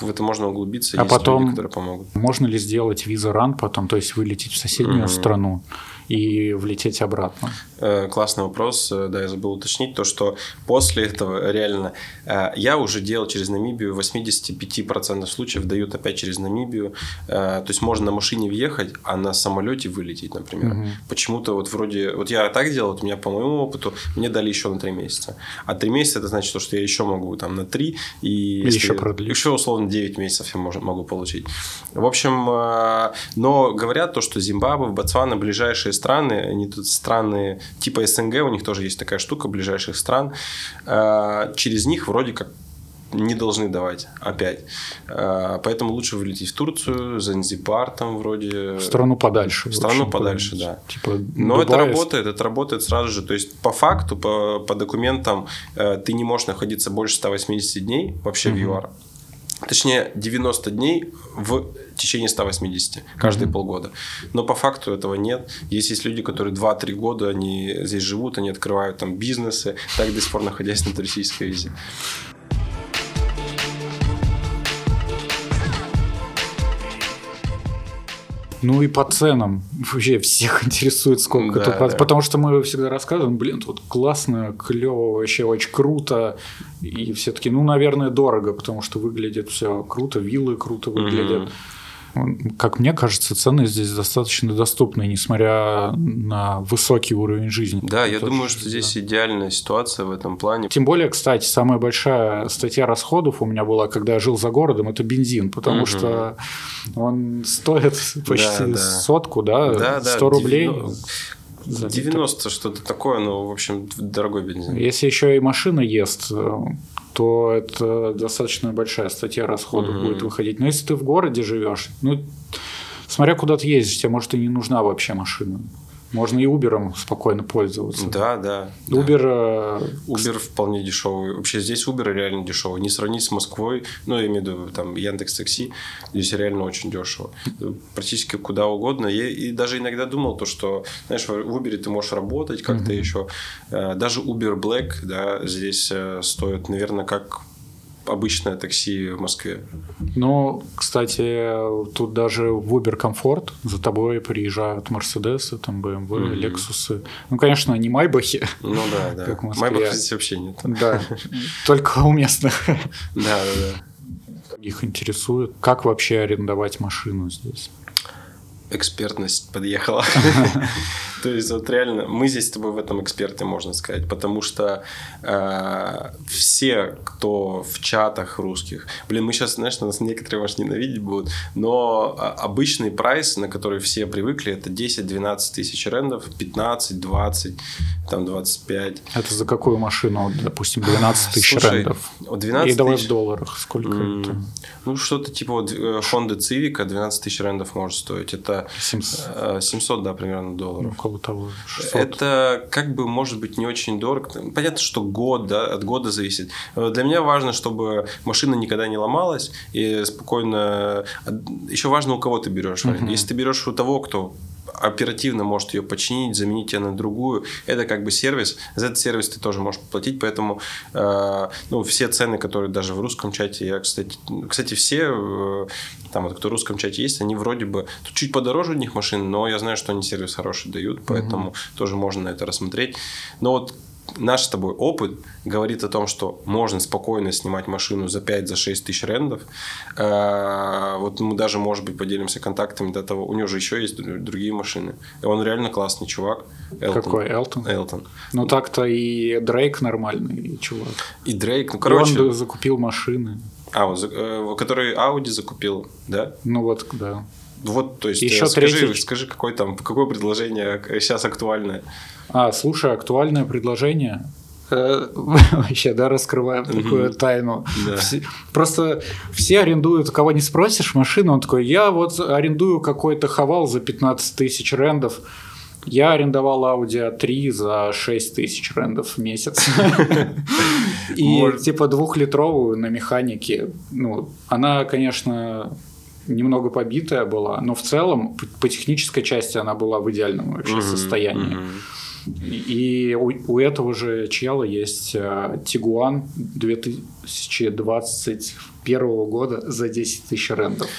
Speaker 2: В это можно углубиться.
Speaker 1: А потом люди, которые помогут. Можно ли сделать виза ран потом, то есть вылететь в соседнюю mm-hmm. страну? и влететь обратно?
Speaker 2: Э, классный вопрос, э, да, я забыл уточнить, то, что после этого реально э, я уже делал через Намибию, 85% случаев дают опять через Намибию, то есть можно на машине въехать, а на самолете вылететь, например. Угу. Почему-то вот вроде, вот я так делал, вот у меня по моему опыту, мне дали еще на 3 месяца, а 3 месяца это значит, что я еще могу там на 3 И,
Speaker 1: еще продлить.
Speaker 2: Еще условно 9 месяцев я могу, получить. В общем, но говорят то, что Зимбабве, Ботсвана ближайшие страны, они тут страны типа СНГ, у них тоже есть такая штука ближайших стран. Э, через них вроде как не должны давать опять. А, поэтому лучше вылететь в Турцию, Занзибар там вроде.
Speaker 1: В страну подальше.
Speaker 2: В страну подальше, да. Типа Но Дубай... это работает, это работает сразу же. То есть по факту, по, по документам э, ты не можешь находиться больше 180 дней вообще угу. в ЮАР. Точнее, 90 дней в течение 180, каждые mm-hmm. полгода. Но по факту этого нет. Есть, есть люди, которые 2-3 года они здесь живут, они открывают там бизнесы, так до сих пор находясь на туристической визе.
Speaker 1: Ну и по ценам. Вообще всех (laughs) интересует, сколько да, тут. Да. Потому что мы всегда рассказываем, блин, тут классно, клево, вообще очень круто. И все-таки, ну, наверное, дорого, потому что выглядит все круто, виллы круто выглядят. Mm-hmm как мне кажется, цены здесь достаточно доступны, несмотря на высокий уровень жизни.
Speaker 2: Да, я думаю, что здесь да. идеальная ситуация в этом плане.
Speaker 1: Тем более, кстати, самая большая статья расходов у меня была, когда я жил за городом, это бензин, потому угу. что он стоит почти да, да. сотку, да, да 100 да, рублей.
Speaker 2: 90, 90 что-то такое, но, в общем, дорогой бензин.
Speaker 1: Если еще и машина ест, то это достаточно большая статья расходов mm-hmm. будет выходить. Но если ты в городе живешь, ну, смотря куда ты ездишь, тебе, может, и не нужна вообще машина. Можно и Uber спокойно пользоваться.
Speaker 2: Да, да.
Speaker 1: Uber... Да.
Speaker 2: Uber вполне дешевый. Вообще здесь Uber реально дешевый. Не сравнить с Москвой, ну, я имею в виду там Яндекс Такси, здесь реально очень дешево. Практически куда угодно. Я и даже иногда думал то, что, знаешь, в Uber ты можешь работать как-то mm-hmm. еще. Э, даже Uber Black, да, здесь э, стоит, наверное, как обычное такси в Москве.
Speaker 1: Ну, кстати, тут даже в Uber комфорт за тобой приезжают Мерседесы, там BMW, Лексусы. Ну, конечно, не Майбахи.
Speaker 2: Ну да, да. Как в Москве. Майбах здесь вообще нет.
Speaker 1: Да, только у местных. (laughs)
Speaker 2: Да, да,
Speaker 1: да. Их интересует, как вообще арендовать машину здесь
Speaker 2: экспертность подъехала. (laughs) То есть вот реально мы здесь с тобой в этом эксперты, можно сказать, потому что э, все, кто в чатах русских, блин, мы сейчас, знаешь, нас некоторые, может, ненавидеть будут, но а, обычный прайс, на который все привыкли, это 10-12 тысяч рендов, 15, 20, там 25.
Speaker 1: Это за какую машину, допустим, 12 тысяч рендов?
Speaker 2: 12
Speaker 1: И давай в долларах, сколько mm, это?
Speaker 2: Ну, что-то типа вот э, Honda Civic 12 тысяч рендов может стоить. Это 700, 700 да, примерно долларов.
Speaker 1: Около того. 600.
Speaker 2: Это как бы может быть не очень дорого. Понятно, что год, да, от года зависит. Э, для меня важно, чтобы машина никогда не ломалась и спокойно... Еще важно, у кого ты берешь. Угу. Если ты берешь у того, кто оперативно может ее починить, заменить ее на другую. Это как бы сервис. За этот сервис ты тоже можешь платить, поэтому э, ну, все цены, которые даже в русском чате, я, кстати, кстати все, э, там вот кто в русском чате есть, они вроде бы тут чуть подороже у них машины, но я знаю, что они сервис хороший дают, поэтому угу. тоже можно на это рассмотреть. Но вот наш с тобой опыт говорит о том, что можно спокойно снимать машину за 5-6 за тысяч рендов. Э, вот мы даже, может быть, поделимся контактами до того. У него же еще есть другие машины. И он реально классный чувак.
Speaker 1: Элтон. Какой Элтон?
Speaker 2: Элтон.
Speaker 1: Ну так-то и Дрейк нормальный чувак.
Speaker 2: И Дрейк, ну короче. И
Speaker 1: он закупил машины.
Speaker 2: А, э, который Audi закупил, да?
Speaker 1: Ну вот, да.
Speaker 2: Вот, то есть, Еще скажи, третий... скажи, какое там, какое предложение сейчас актуальное?
Speaker 1: А, слушай, актуальное предложение. Э, (laughs) вообще, да, раскрываем такую тайну. просто все арендуют, кого не спросишь машину, он такой, я вот арендую какой-то хавал за 15 тысяч рендов. Я арендовал Audi A3 за 6 тысяч рендов в месяц. (laughs) И типа двухлитровую на механике. Ну, она, конечно, немного побитая была, но в целом по технической части она была в идеальном вообще mm-hmm, состоянии. Mm-hmm. И у, у этого же чела есть Тигуан 2021 года за 10 тысяч рендов.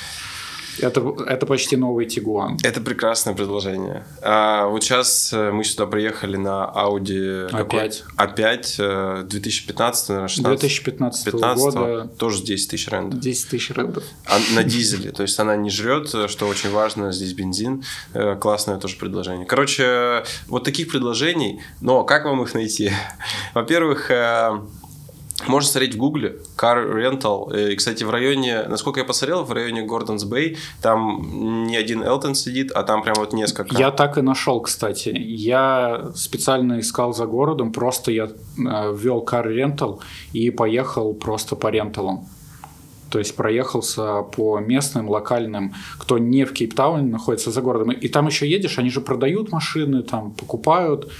Speaker 1: Это, это почти новый Тигуан.
Speaker 2: Это прекрасное предложение. А, вот сейчас э, мы сюда приехали на Audi...
Speaker 1: Опять.
Speaker 2: Опять. 2015, наверное,
Speaker 1: 16. 2015 15 года.
Speaker 2: Тоже 10 тысяч рендов.
Speaker 1: 10 тысяч рендов.
Speaker 2: А, на дизеле. То есть она не жрет, что очень важно. Здесь бензин. Э, классное тоже предложение. Короче, вот таких предложений. Но как вам их найти? (laughs) Во-первых, э, можно смотреть в Гугле Car Rental. И, кстати, в районе, насколько я посмотрел, в районе Гордонс Бэй, там не один Элтон сидит, а там прям вот несколько.
Speaker 1: Я так и нашел, кстати. Я специально искал за городом, просто я э, ввел Car Rental и поехал просто по ренталам. То есть проехался по местным, локальным, кто не в Кейптауне находится за городом. И там еще едешь, они же продают машины, там покупают.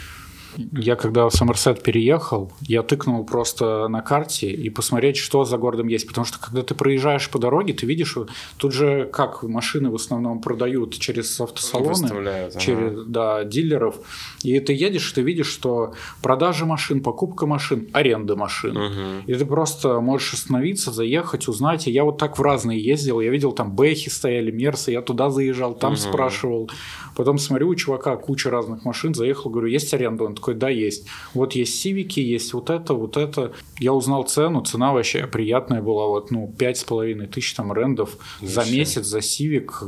Speaker 1: Я когда в Сомерсет переехал, я тыкнул просто на карте и посмотреть, что за городом есть. Потому что когда ты проезжаешь по дороге, ты видишь, тут же как машины в основном продают через автосалоны, через ага. да, дилеров. И ты едешь, ты видишь, что продажа машин, покупка машин, аренда машин. Угу. И ты просто можешь остановиться, заехать, узнать. И я вот так в разные ездил. Я видел там Бэхи стояли, Мерсы, я туда заезжал, там угу. спрашивал. Потом смотрю, у чувака куча разных машин, заехал, говорю, есть аренда? Он такой, да, есть. Вот есть сивики, есть вот это, вот это. Я узнал цену, цена вообще приятная была, вот, ну, пять с половиной тысяч там рендов за месяц за сивик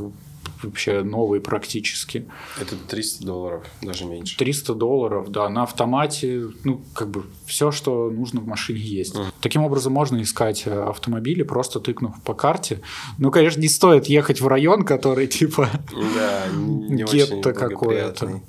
Speaker 1: вообще новый практически.
Speaker 2: Это 300 долларов, даже меньше.
Speaker 1: 300 долларов, да, на автомате, ну, как бы все, что нужно в машине есть. Mm. Таким образом можно искать э, автомобили, просто тыкнув по карте. Ну, конечно, не стоит ехать в район, который (laughs) типа да, гетто какое-то.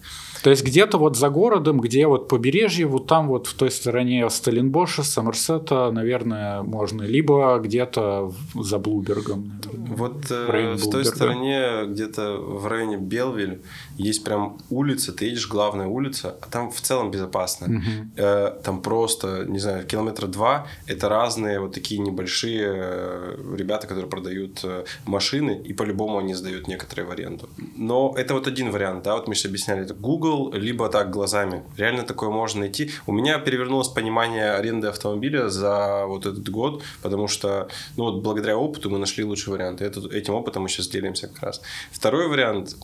Speaker 1: То есть где-то вот за городом, где вот побережье, вот там вот в той стороне Сталинбоша, Сомерсета, наверное, можно. Либо где-то за Блубергом.
Speaker 2: Наверное, вот э, в той стороне, где-то в районе Белвиль, есть прям улица, ты едешь, главная улица, а там в целом безопасно. Угу. Э, там просто, не знаю, километра два, это разные вот такие небольшие э, ребята, которые продают э, машины, и по-любому они сдают некоторые в аренду. Но это вот один вариант, да, вот мы сейчас объясняли, это Google, был, либо так глазами. Реально такое можно найти. У меня перевернулось понимание аренды автомобиля за вот этот год, потому что, ну вот благодаря опыту мы нашли лучший вариант. И этот, этим опытом мы сейчас делимся как раз. Второй вариант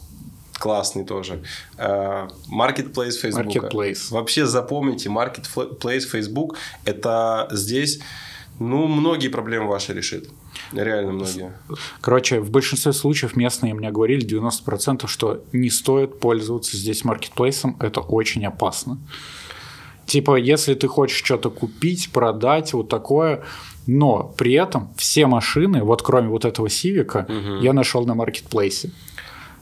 Speaker 2: классный тоже. Э, marketplace Facebook. Marketplace. Вообще запомните, Marketplace Facebook это здесь, ну, многие проблемы ваши решит. Реально многие.
Speaker 1: Короче, в большинстве случаев местные мне говорили 90%, что не стоит пользоваться здесь маркетплейсом, это очень опасно. Типа, если ты хочешь что-то купить, продать, вот такое, но при этом все машины, вот кроме вот этого Сивика, угу. я нашел на маркетплейсе.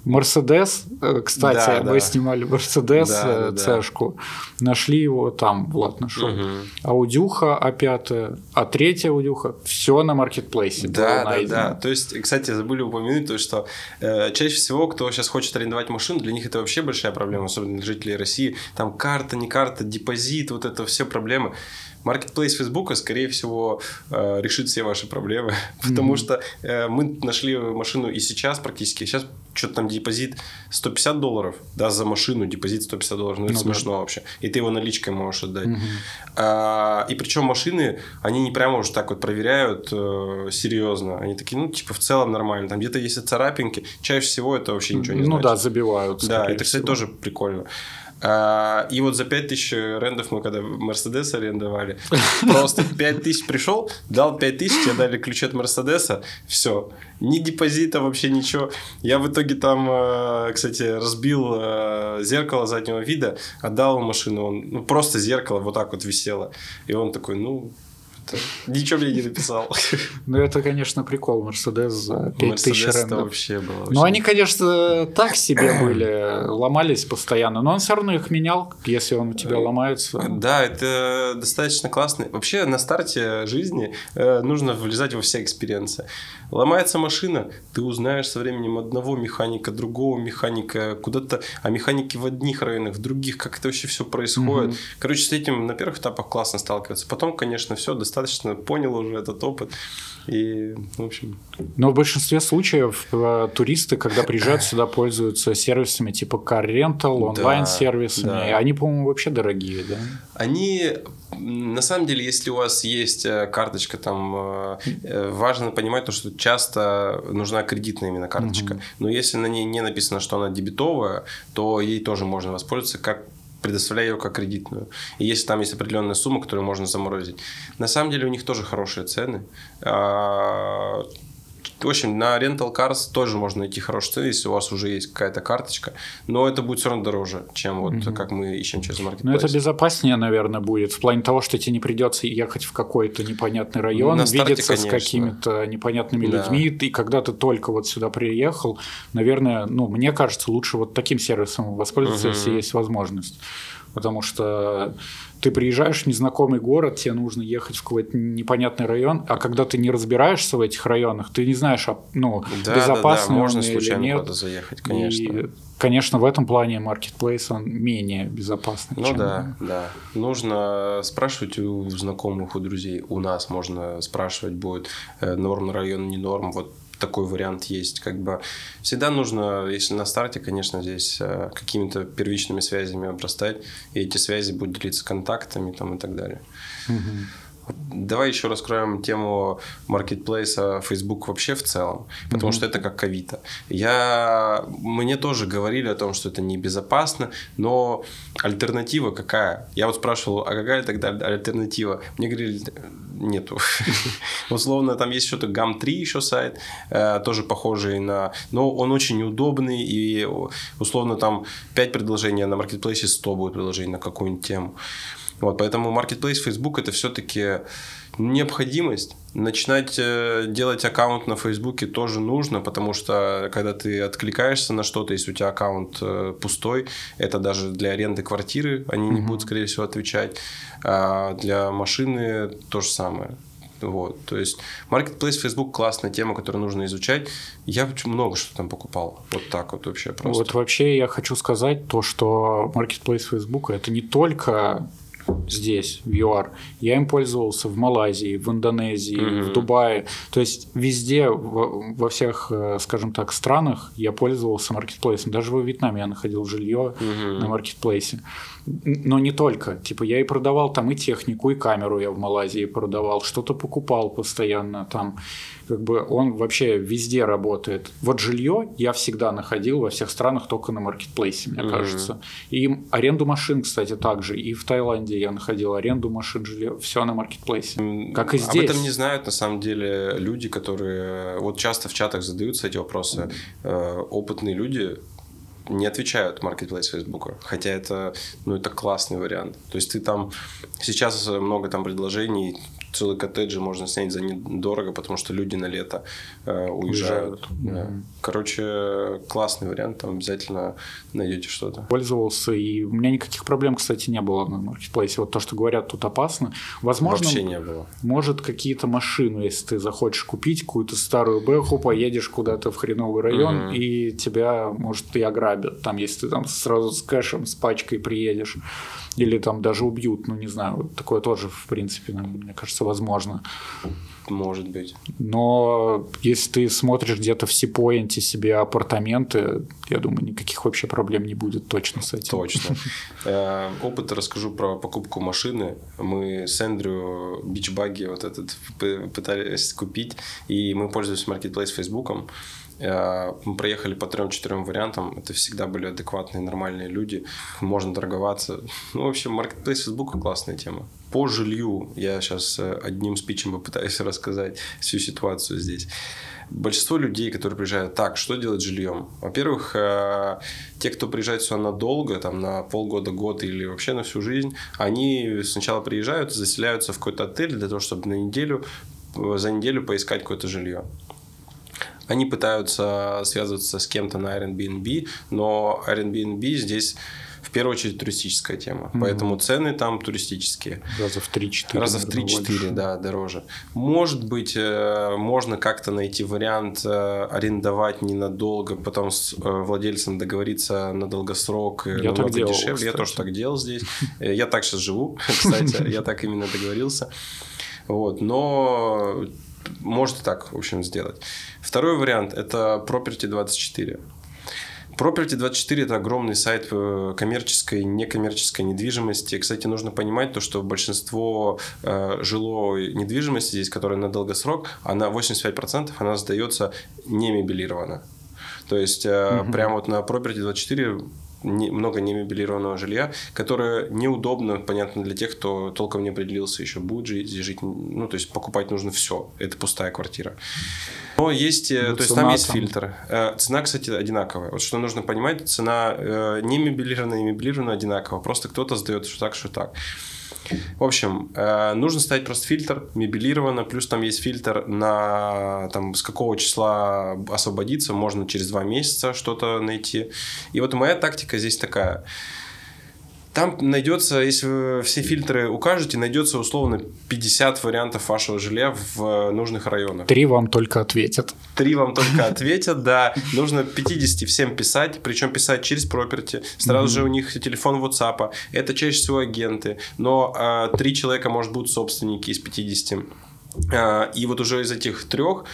Speaker 1: Мерседес, э, кстати, да, мы да. снимали Мерседес да, цешку, да. нашли его там, Влад нашел. Угу. Аудюха А5, а третья Аудюха, все на маркетплейсе
Speaker 2: да, найдено. Да, да, то есть, кстати, забыли упомянуть то, что э, чаще всего, кто сейчас хочет арендовать машину, для них это вообще большая проблема, особенно для жителей России. Там карта, не карта, депозит, вот это все проблемы. Marketplace Facebook, скорее всего, э, решит все ваши проблемы, (laughs) потому что э, мы нашли машину и сейчас практически, сейчас что-то там депозит 150 долларов, да, за машину депозит 150 долларов, ну, это ну, смешно вообще, и ты его наличкой можешь отдать. А, и причем машины, они не прямо уже так вот проверяют э, серьезно, они такие, ну, типа, в целом нормально, там где-то есть царапинки, чаще всего это вообще ничего не
Speaker 1: значит. Ну да, забивают.
Speaker 2: Да, это, кстати, тоже прикольно. А, и вот за 5000 рендов мы когда Мерседес арендовали, (laughs) просто 5000 пришел, дал 5000, тебе дали ключи от Мерседеса, все. Ни депозита, вообще ничего. Я в итоге там, а, кстати, разбил а, зеркало заднего вида, отдал машину, он, ну, просто зеркало вот так вот висело. И он такой, ну, Ничего мне не написал. (laughs)
Speaker 1: Ну, это, конечно, прикол. Мерседес за 5000 рендов.
Speaker 2: вообще было.
Speaker 1: Ну, они, конечно, так себе (clears throat) были, ломались постоянно, но он все равно их менял, если он у тебя э, ломается.
Speaker 2: Да, это достаточно классно. Вообще, на старте жизни э, нужно влезать во все experience ы. Ломается машина, ты узнаешь со временем одного механика, другого механика, куда-то, а механики в одних районах, в других, как это вообще все происходит. Короче, с этим на первых этапах классно сталкиваться. Потом, конечно, все достаточно достаточно понял уже этот опыт. И, в общем...
Speaker 1: Но в большинстве случаев э, туристы, когда приезжают сюда, пользуются сервисами типа Car Rental, онлайн-сервисами. Да, да. Они, по-моему, вообще дорогие, да?
Speaker 2: Они на самом деле, если у вас есть э, карточка, там э, важно понимать то, что часто нужна кредитная именно карточка. Угу. Но если на ней не написано, что она дебетовая, то ей тоже можно воспользоваться как предоставляя ее как кредитную. И если там есть определенная сумма, которую можно заморозить. На самом деле у них тоже хорошие цены. В общем, на Rental Cars тоже можно найти хорошие цены, если у вас уже есть какая-то карточка. Но это будет все равно дороже, чем вот угу. как мы ищем через Marketplace.
Speaker 1: Ну, это безопаснее, наверное, будет. В плане того, что тебе не придется ехать в какой-то непонятный район, на старте, видеться конечно. с какими-то непонятными да. людьми. И когда ты только вот сюда приехал, наверное, ну, мне кажется, лучше вот таким сервисом воспользоваться, угу. если есть возможность. Потому что ты приезжаешь в незнакомый город, тебе нужно ехать в какой-то непонятный район, а когда ты не разбираешься в этих районах, ты не знаешь, а, ну, да, безопасно да, да.
Speaker 2: можно случайно или нет. заехать, конечно. И,
Speaker 1: конечно, в этом плане Marketplace он менее безопасный.
Speaker 2: Ну да, да. Нужно спрашивать у знакомых, у друзей. У нас можно спрашивать будет э, норм район, не норм. Вот такой вариант есть. Как бы всегда нужно, если на старте, конечно, здесь э, какими-то первичными связями обрастать, и эти связи будут делиться контактами там, и так далее. Угу. Давай еще раскроем тему маркетплейса Facebook вообще в целом, потому mm-hmm. что это как Авито. Я... Мне тоже говорили о том, что это небезопасно, но альтернатива какая? Я вот спрашивал, а какая тогда альтернатива? Мне говорили, нету. (laughs) Условно, там есть что-то GAM3 еще сайт, э, тоже похожий на... Но он очень удобный, и условно там 5 предложений, на маркетплейсе 100 будет предложений на какую-нибудь тему. Вот, поэтому Marketplace Facebook это все-таки необходимость. Начинать э, делать аккаунт на Фейсбуке тоже нужно, потому что когда ты откликаешься на что-то, если у тебя аккаунт э, пустой, это даже для аренды квартиры они mm-hmm. не будут, скорее всего, отвечать. А для машины то же самое. Вот, то есть Marketplace Facebook классная тема, которую нужно изучать. Я много что там покупал. Вот так вот вообще просто.
Speaker 1: Вот вообще я хочу сказать то, что Marketplace Facebook это не только здесь, в ЮАР. Я им пользовался в Малайзии, в Индонезии, mm-hmm. в Дубае. То есть везде, во всех, э, скажем так, странах я пользовался маркетплейсом. Даже во Вьетнаме я находил жилье mm-hmm. на маркетплейсе. Но не только. Типа я и продавал там и технику, и камеру я в Малайзии продавал, что-то покупал постоянно там как бы он вообще везде работает. Вот жилье я всегда находил во всех странах только на маркетплейсе, мне mm-hmm. кажется. И аренду машин, кстати, также. И в Таиланде я находил аренду машин, жилье, все на маркетплейсе. Как и здесь.
Speaker 2: Об этом не знают на самом деле люди, которые вот часто в чатах задаются эти вопросы. Э, опытные люди не отвечают Marketplace Facebook. Хотя это, ну, это классный вариант. То есть ты там сейчас много там предложений, целый коттеджи можно снять за недорого, потому что люди на лето э, уезжают. уезжают. Да. Mm-hmm. Короче, классный вариант, там обязательно найдете что-то.
Speaker 1: Пользовался, и у меня никаких проблем, кстати, не было на маркетплейсе. Вот то, что говорят, тут опасно. Возможно,
Speaker 2: Вообще не было.
Speaker 1: Может, какие-то машины, если ты захочешь купить какую-то старую бэху, поедешь куда-то в хреновый район, mm-hmm. и тебя, может, и ограбят. Там, если ты там сразу с кэшем, с пачкой приедешь или там даже убьют, ну не знаю, такое тоже, в принципе, мне кажется, возможно.
Speaker 2: Может быть.
Speaker 1: Но если ты смотришь где-то в Сипоинте себе апартаменты, я думаю, никаких вообще проблем не будет точно с этим.
Speaker 2: Точно. (laughs) Э, опыт расскажу про покупку машины. Мы с Эндрю бичбаги вот этот пытались купить, и мы пользуемся маркетплейс Фейсбуком. Э, мы проехали по трем-четырем вариантам. Это всегда были адекватные, нормальные люди. Можно торговаться. Ну, в общем, маркетплейс Фейсбука классная тема. По жилью я сейчас э, одним спичем попытаюсь (laughs) рассказать всю ситуацию здесь. Большинство людей, которые приезжают, так, что делать с жильем? Во-первых, э, те, кто приезжает сюда надолго, там, на полгода, год или вообще на всю жизнь, они сначала приезжают, заселяются в какой-то отель для того, чтобы на неделю, за неделю поискать какое-то жилье. Они пытаются связываться с кем-то на Airbnb, но Airbnb здесь в первую очередь туристическая тема. Mm-hmm. Поэтому цены там туристические.
Speaker 1: Раза в 3-4.
Speaker 2: Раза в 3-4, да, дороже. Может быть, э, можно как-то найти вариант э, арендовать ненадолго, потом с э, владельцем договориться на долгосрок
Speaker 1: я так делал,
Speaker 2: дешевле. Кстати. Я тоже так делал здесь. (laughs) Я так сейчас живу, (laughs) кстати, я так именно договорился. Вот, но может так, в общем, сделать. Второй вариант – это Property24. Property24 – это огромный сайт э, коммерческой, некоммерческой недвижимости. Кстати, нужно понимать то, что большинство э, жилой недвижимости здесь, которая на долгосрок, она 85% она сдается не мебелированно. То есть, э, угу. прямо вот на Property24 не, много немебелированного жилья, которое неудобно, понятно, для тех, кто толком не определился еще, будет жить, жить ну, то есть покупать нужно все, это пустая квартира. Но есть, э, ну, то есть там есть там... фильтр. Э, цена, кстати, одинаковая. Вот что нужно понимать, цена э, не мебелированная и мебелированная одинаковая, просто кто-то сдает что так, что так. В общем, э, нужно ставить просто фильтр, мебелированно, плюс там есть фильтр на там, с какого числа освободиться, можно через два месяца что-то найти. И вот моя тактика здесь такая – там найдется, если вы все фильтры укажете, найдется условно 50 вариантов вашего жилья в нужных районах.
Speaker 1: Три вам только ответят.
Speaker 2: Три вам только (laughs) ответят, да. Нужно 50 всем писать, причем писать через проперти. Сразу же у них телефон WhatsApp. Это чаще всего агенты. Но а, три человека, может, будут собственники из 50. А, и вот уже из этих трех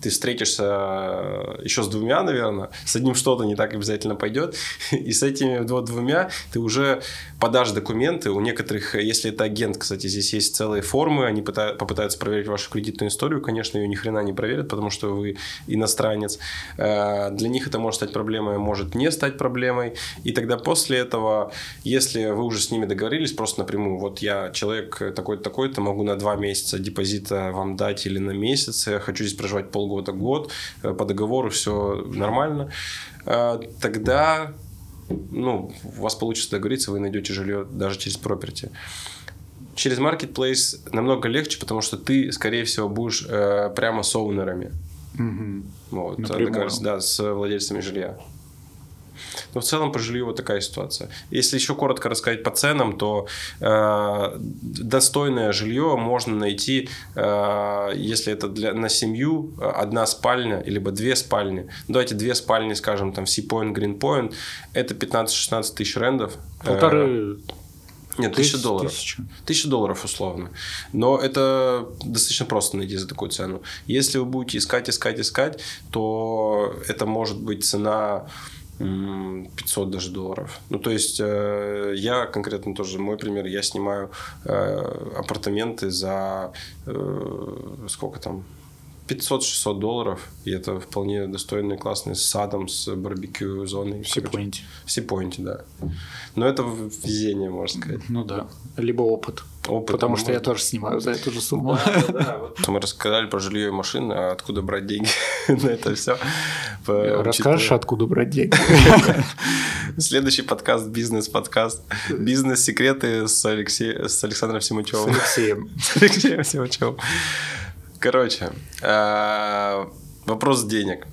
Speaker 2: ты встретишься э, еще с двумя, наверное, с одним что-то не так обязательно пойдет, (laughs) и с этими двумя ты уже подашь документы. У некоторых, если это агент, кстати, здесь есть целые формы, они попытаются проверить вашу кредитную историю, конечно, ее ни хрена не проверят, потому что вы иностранец. Э, для них это может стать проблемой, может не стать проблемой, и тогда после этого, если вы уже с ними договорились, просто напрямую, вот я человек такой-то, такой-то, могу на два месяца депозита вам дать или на месяц, я хочу здесь проживать полгода, полгода, год, э, по договору все нормально, э, тогда ну, у вас получится договориться, вы найдете жилье даже через проперти. Через Marketplace намного легче, потому что ты, скорее всего, будешь э, прямо с оунерами. Угу. Вот, да, с владельцами жилья. Но в целом по жилью вот такая ситуация. Если еще коротко рассказать по ценам, то э, достойное жилье можно найти, э, если это для, на семью, одна спальня, либо две спальни. Давайте две спальни, скажем, там Sea Point, Green Point, это 15-16 тысяч рендов.
Speaker 1: Полторы...
Speaker 2: Нет, тысяча долларов. Тысяча. тысяча долларов условно. Но это достаточно просто найти за такую цену. Если вы будете искать, искать, искать, то это может быть цена 500 даже долларов. Ну, то есть, э, я конкретно тоже, мой пример, я снимаю э, апартаменты за э, сколько там, 500-600 долларов, и это вполне достойный, классный с садом, с барбекю зоной.
Speaker 1: В Сипоинте,
Speaker 2: да. Но это везение, можно сказать.
Speaker 1: Ну да, либо опыт. Опыт. Потому что я тоже снимаю за эту же сумму. (laughs)
Speaker 2: Мы рассказали про жилье и машины, а откуда брать деньги (laughs) на это все.
Speaker 1: Расскажешь, откуда брать деньги? (laughs)
Speaker 2: Следующий подкаст, бизнес-подкаст. Бизнес-секреты с, Алексеем, с Александром Симачевым.
Speaker 1: С Алексеем.
Speaker 2: С Алексеем Симачевым. Короче, э, вопрос денег.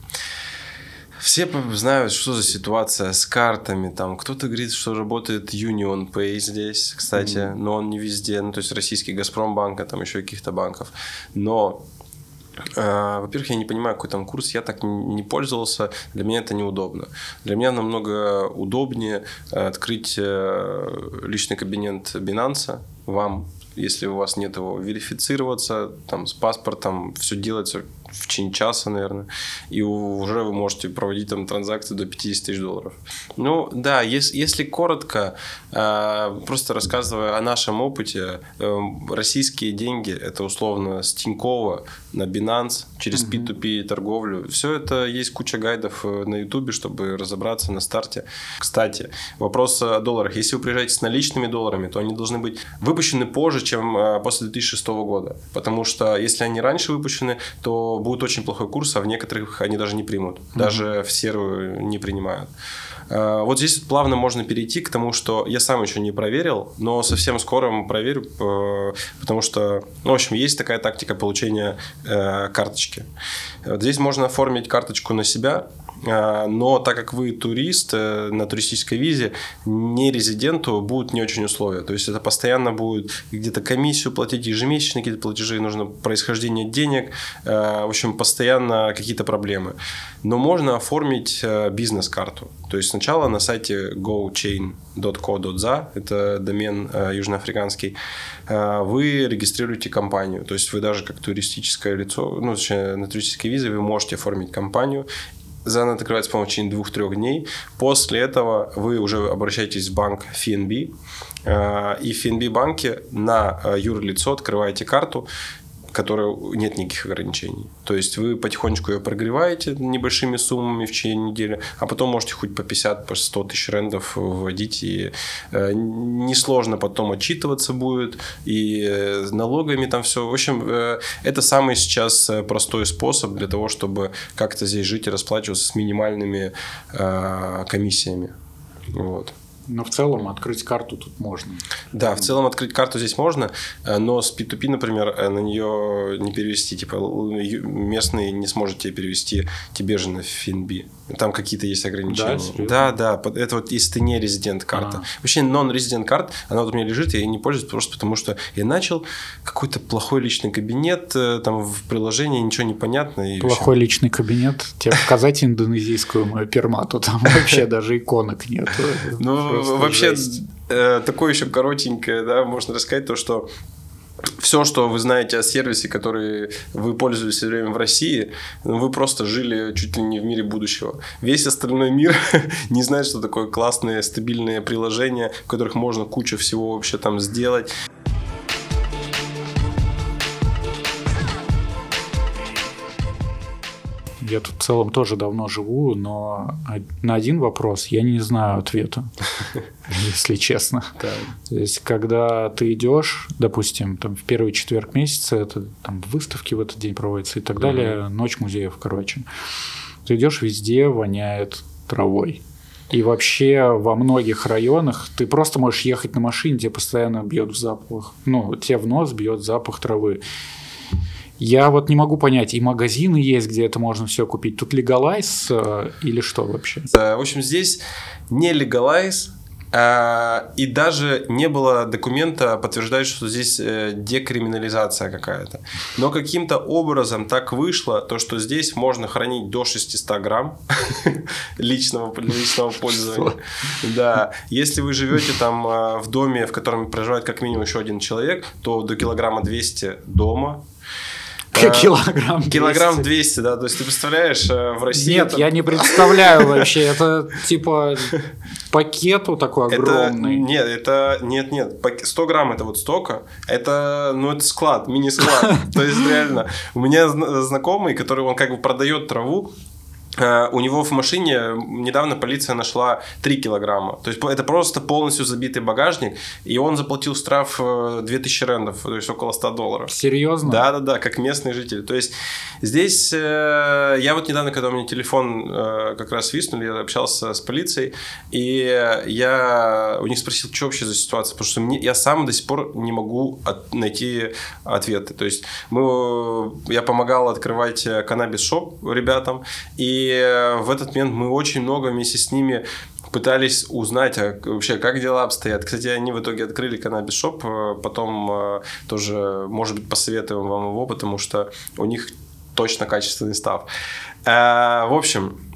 Speaker 2: Все знают, что за ситуация с картами. Там кто-то говорит, что работает Union Pay здесь, кстати, mm-hmm. но он не везде. Ну, то есть российский Газпромбанк, а там еще каких-то банков. Но э, во-первых, я не понимаю, какой там курс, я так не пользовался, для меня это неудобно. Для меня намного удобнее э, открыть личный кабинет Binance вам если у вас нет его, верифицироваться, там, с паспортом, все делается в течение часа, наверное, и уже вы можете проводить там транзакции до 50 тысяч долларов. Ну, да, если, если коротко, э, просто рассказывая о нашем опыте, э, российские деньги, это условно с Тинькова на Binance, через P2P торговлю, все это есть куча гайдов э, на YouTube, чтобы разобраться на старте. Кстати, вопрос о долларах. Если вы приезжаете с наличными долларами, то они должны быть выпущены позже, чем после 2006 года, потому что если они раньше выпущены, то будет очень плохой курс, а в некоторых они даже не примут. Даже mm-hmm. в серую не принимают. А, вот здесь плавно можно перейти к тому, что я сам еще не проверил, но совсем скоро проверю, э, потому что, ну, в общем, есть такая тактика получения э, карточки. Вот здесь можно оформить карточку на себя, но так как вы турист э, на туристической визе, не резиденту будут не очень условия. То есть это постоянно будет где-то комиссию платить, ежемесячные какие-то платежи, нужно происхождение денег, э, в общем, постоянно какие-то проблемы. Но можно оформить э, бизнес-карту. То есть сначала на сайте gochain.co.za, это домен южноафриканский, вы регистрируете компанию. То есть вы даже как туристическое лицо, ну, на туристической визе вы можете оформить компанию Заново открывается, по-моему, в течение двух-трех дней. После этого вы уже обращаетесь в банк FNB, э, и в FNB банке на э, юрлицо открываете карту, которой нет никаких ограничений. То есть вы потихонечку ее прогреваете небольшими суммами в течение недели, а потом можете хоть по 50, по 100 тысяч рендов вводить, и э, несложно потом отчитываться будет, и э, налогами там все. В общем, э, это самый сейчас э, простой способ для того, чтобы как-то здесь жить и расплачиваться с минимальными э, комиссиями. Вот.
Speaker 1: Но в целом открыть карту тут можно.
Speaker 2: Да, в целом открыть карту здесь можно, э, но с P2P, например, э, на нее не перевести. Типа местный не сможет тебе перевести тебе же на FinB. Там какие-то есть ограничения. Да, да, да. Это вот если ты не резидент карта. А. Вообще non-резидент карт, она вот у меня лежит, я ей не пользуюсь просто потому, что я начал какой-то плохой личный кабинет, э, там в приложении ничего не понятно.
Speaker 1: И плохой вообще... личный кабинет? Тебе показать индонезийскую мою пермату, там (laughs) вообще даже иконок нет.
Speaker 2: Ну, вообще, э, такое еще коротенькое, да, можно рассказать то, что все, что вы знаете о сервисе, который вы пользовались все время в России, ну, вы просто жили чуть ли не в мире будущего. Весь остальной мир (laughs) не знает, что такое классные, стабильные приложения, в которых можно кучу всего вообще там сделать.
Speaker 1: Я тут в целом тоже давно живу, но на один вопрос я не знаю ответа, (laughs) если честно. То есть, когда ты идешь, допустим, там в первый четверг месяца, это там выставки в этот день проводятся и так далее, ночь музеев, короче. Ты идешь везде, воняет травой. И вообще во многих районах ты просто можешь ехать на машине, тебе постоянно бьет запах, ну, тебе в нос бьет запах травы. Я вот не могу понять, и магазины есть, где это можно все купить. Тут легалайз э, или что вообще?
Speaker 2: В общем, здесь не легалайз, а, и даже не было документа, подтверждающего, что здесь э, декриминализация какая-то. Но каким-то образом так вышло, то, что здесь можно хранить до 600 грамм (laughs) личного, личного пользования. Да. Если вы живете там э, в доме, в котором проживает как минимум еще один человек, то до килограмма 200 дома
Speaker 1: Килограмм 200.
Speaker 2: Килограмм 200, да. То есть ты представляешь, э, в России...
Speaker 1: Нет, я не представляю вообще. Это типа пакету такой огромный.
Speaker 2: нет, это... Нет, нет. 100 грамм это вот столько. Это, ну, это склад, мини-склад. (laughs) То есть реально. У меня знакомый, который, он как бы продает траву, Э, у него в машине недавно полиция нашла 3 килограмма. То есть это просто полностью забитый багажник, и он заплатил штраф 2000 э, рендов, то есть около 100 долларов.
Speaker 1: Серьезно?
Speaker 2: Да, да, да, как местный житель. То есть здесь э, я вот недавно, когда у меня телефон как раз свистнули, я общался с полицией, и я у них спросил, что вообще за ситуация, потому что мне, я сам до сих пор не могу от, найти ответы. То есть мы, я помогал открывать каннабис-шоп ребятам, и и в этот момент мы очень много вместе с ними пытались узнать а вообще, как дела обстоят. Кстати, они в итоге открыли каннабис шоп, э, потом э, тоже, может быть, посоветуем вам его, потому что у них точно качественный став. Э, в общем,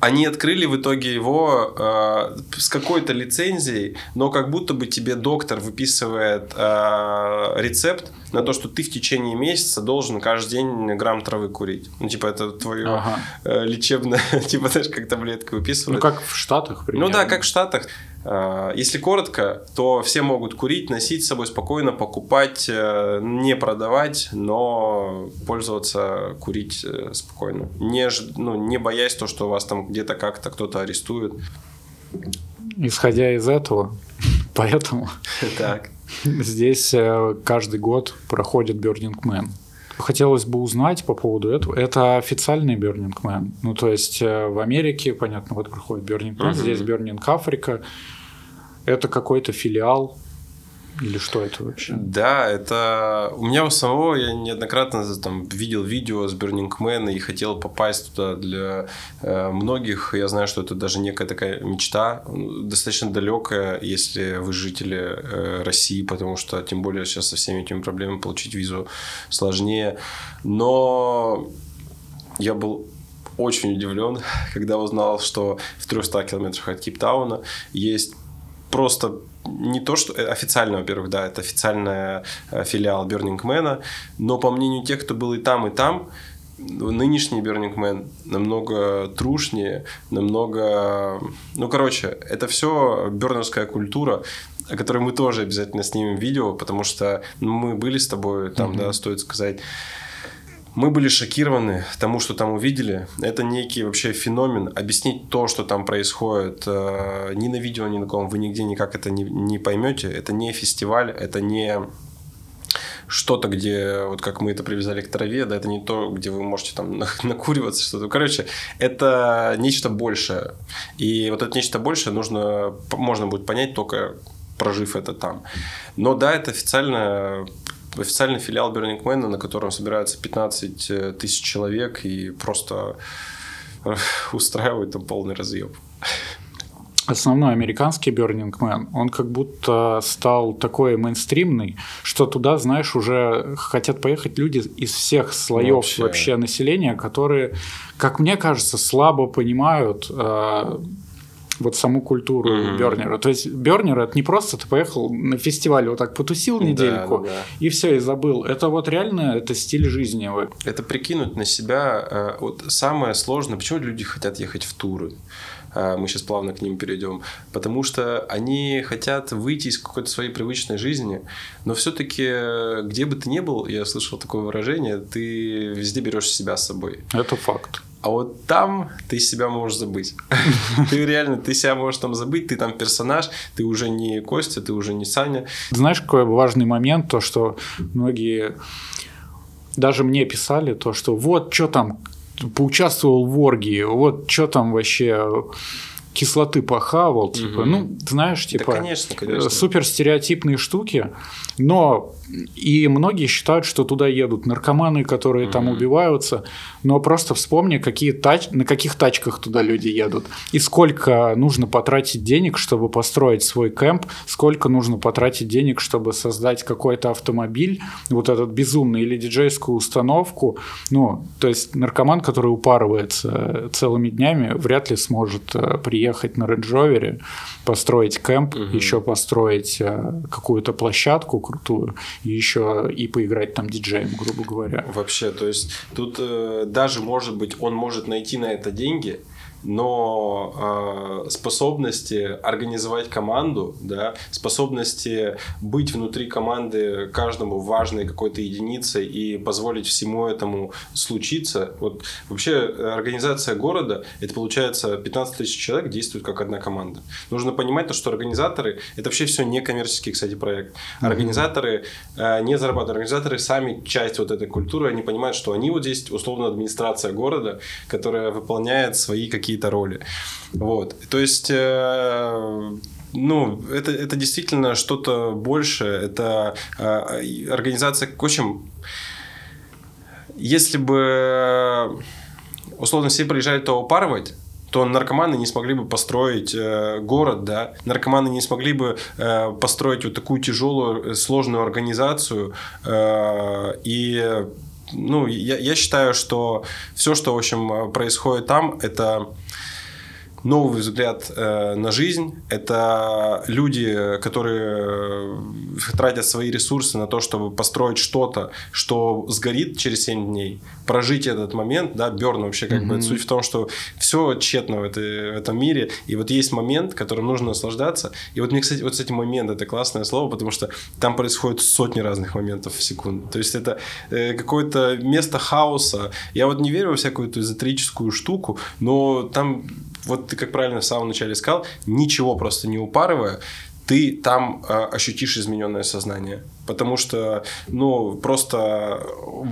Speaker 2: они открыли в итоге его э, с какой-то лицензией, но как будто бы тебе доктор выписывает э, рецепт на то, что ты в течение месяца должен каждый день грамм травы курить. Ну, типа, это твое ага. э, лечебное, (laughs) типа, знаешь, как таблетки выписывают.
Speaker 1: Ну, как в Штатах,
Speaker 2: примерно. Ну да, как в Штатах. Э, если коротко, то все могут курить, носить с собой спокойно, покупать, э, не продавать, но пользоваться, курить э, спокойно. Не, ну, не боясь то, что вас там где-то как-то кто-то арестует.
Speaker 1: Исходя из этого, (laughs) поэтому
Speaker 2: так. (laughs)
Speaker 1: здесь каждый год проходит Burning Man. Хотелось бы узнать по поводу этого. Это официальный Burning Man. Ну, то есть э, в Америке, понятно, вот проходит Burning Man, uh-huh. здесь Burning Африка. Это какой-то филиал или что это вообще?
Speaker 2: Да, это... У меня у самого, я неоднократно там видел видео с Burning Man и хотел попасть туда для э, многих. Я знаю, что это даже некая такая мечта, достаточно далекая, если вы жители э, России, потому что тем более сейчас со всеми этими проблемами получить визу сложнее. Но я был очень удивлен, (laughs) когда узнал, что в 300 километрах от Кейптауна есть просто не то, что э, официально, во-первых, да, это официальная э, филиал Burning Man, но по мнению тех, кто был и там, и там, нынешний Burning Man намного трушнее, намного... Ну, короче, это все бернерская культура, о которой мы тоже обязательно снимем видео, потому что мы были с тобой там, mm-hmm. да, стоит сказать. Мы были шокированы тому, что там увидели. Это некий вообще феномен. Объяснить то, что там происходит, э, ни на видео, ни на ком вы нигде никак это не, не поймете. Это не фестиваль, это не что-то, где, вот как мы это привязали к траве, да, это не то, где вы можете там (laughs) накуриваться, что-то. Короче, это нечто большее. И вот это нечто большее нужно, можно будет понять только прожив это там. Но да, это официально официальный филиал Burning Man, на котором собираются 15 э, тысяч человек и просто э, (laughs) устраивают там полный разъеб.
Speaker 1: Основной американский Burning Man, он как будто стал такой мейнстримный, что туда, знаешь, уже хотят поехать люди из всех слоев вообще, вообще населения, которые, как мне кажется, слабо понимают э, вот саму культуру mm-hmm. Бернера. То есть Бернер это не просто ты поехал на фестиваль, вот так потусил недельку да, да. и все, и забыл. Это вот реально это стиль жизни.
Speaker 2: Это прикинуть на себя. Э, вот самое сложное, почему люди хотят ехать в туры? А, мы сейчас плавно к ним перейдем, потому что они хотят выйти из какой-то своей привычной жизни, но все-таки, где бы ты ни был, я слышал такое выражение, ты везде берешь себя с собой.
Speaker 1: Это факт.
Speaker 2: А вот там ты себя можешь забыть. (laughs) Ты реально, ты себя можешь там забыть, ты там персонаж, ты уже не Костя, ты уже не Саня.
Speaker 1: Знаешь, какой важный момент, то, что многие даже мне писали то, что вот что там поучаствовал в оргии, вот что там вообще кислоты похавал, типа, угу. ну, знаешь, типа, да, конечно, конечно. супер стереотипные штуки, но и многие считают, что туда едут наркоманы, которые угу. там убиваются, но просто вспомни, какие тач... на каких тачках туда люди едут, и сколько нужно потратить денег, чтобы построить свой кемп, сколько нужно потратить денег, чтобы создать какой-то автомобиль, вот этот безумный, или диджейскую установку, ну, то есть наркоман, который упарывается целыми днями, вряд ли сможет э, приехать на Rover, построить кемп, угу. еще построить э, какую-то площадку крутую, и еще и поиграть там диджеем, грубо говоря.
Speaker 2: Вообще, то есть тут э, даже может быть он может найти на это деньги, но э, способности организовать команду, да, способности быть внутри команды каждому важной какой-то единицей и позволить всему этому случиться. Вот вообще организация города, это получается 15 тысяч человек действуют как одна команда. Нужно понимать то, что организаторы, это вообще все не коммерческий, кстати, проект. Организаторы э, не зарабатывают, организаторы сами часть вот этой культуры, они понимают, что они вот здесь условно администрация города, которая выполняет свои какие какие-то роли. Вот. То есть э, ну, это, это действительно что-то большее. Это э, организация, в общем, если бы условно все приезжали то упарывать, то наркоманы не смогли бы построить э, город, да, наркоманы не смогли бы э, построить вот такую тяжелую, сложную организацию э, и ну, я, я считаю, что все, что, в общем, происходит там, это новый взгляд э, на жизнь. Это люди, которые э, тратят свои ресурсы на то, чтобы построить что-то, что сгорит через 7 дней. Прожить этот момент, да, Берн вообще как mm-hmm. бы суть в том, что все тщетно в, этой, в этом мире. И вот есть момент, которым нужно наслаждаться. И вот мне, кстати, вот, кстати, момент это классное слово, потому что там происходит сотни разных моментов в секунду. То есть это э, какое-то место хаоса. Я вот не верю во всякую эту эзотерическую штуку, но там вот ты, как правильно в самом начале сказал, ничего просто не упарывая, ты там э, ощутишь измененное сознание потому что, ну, просто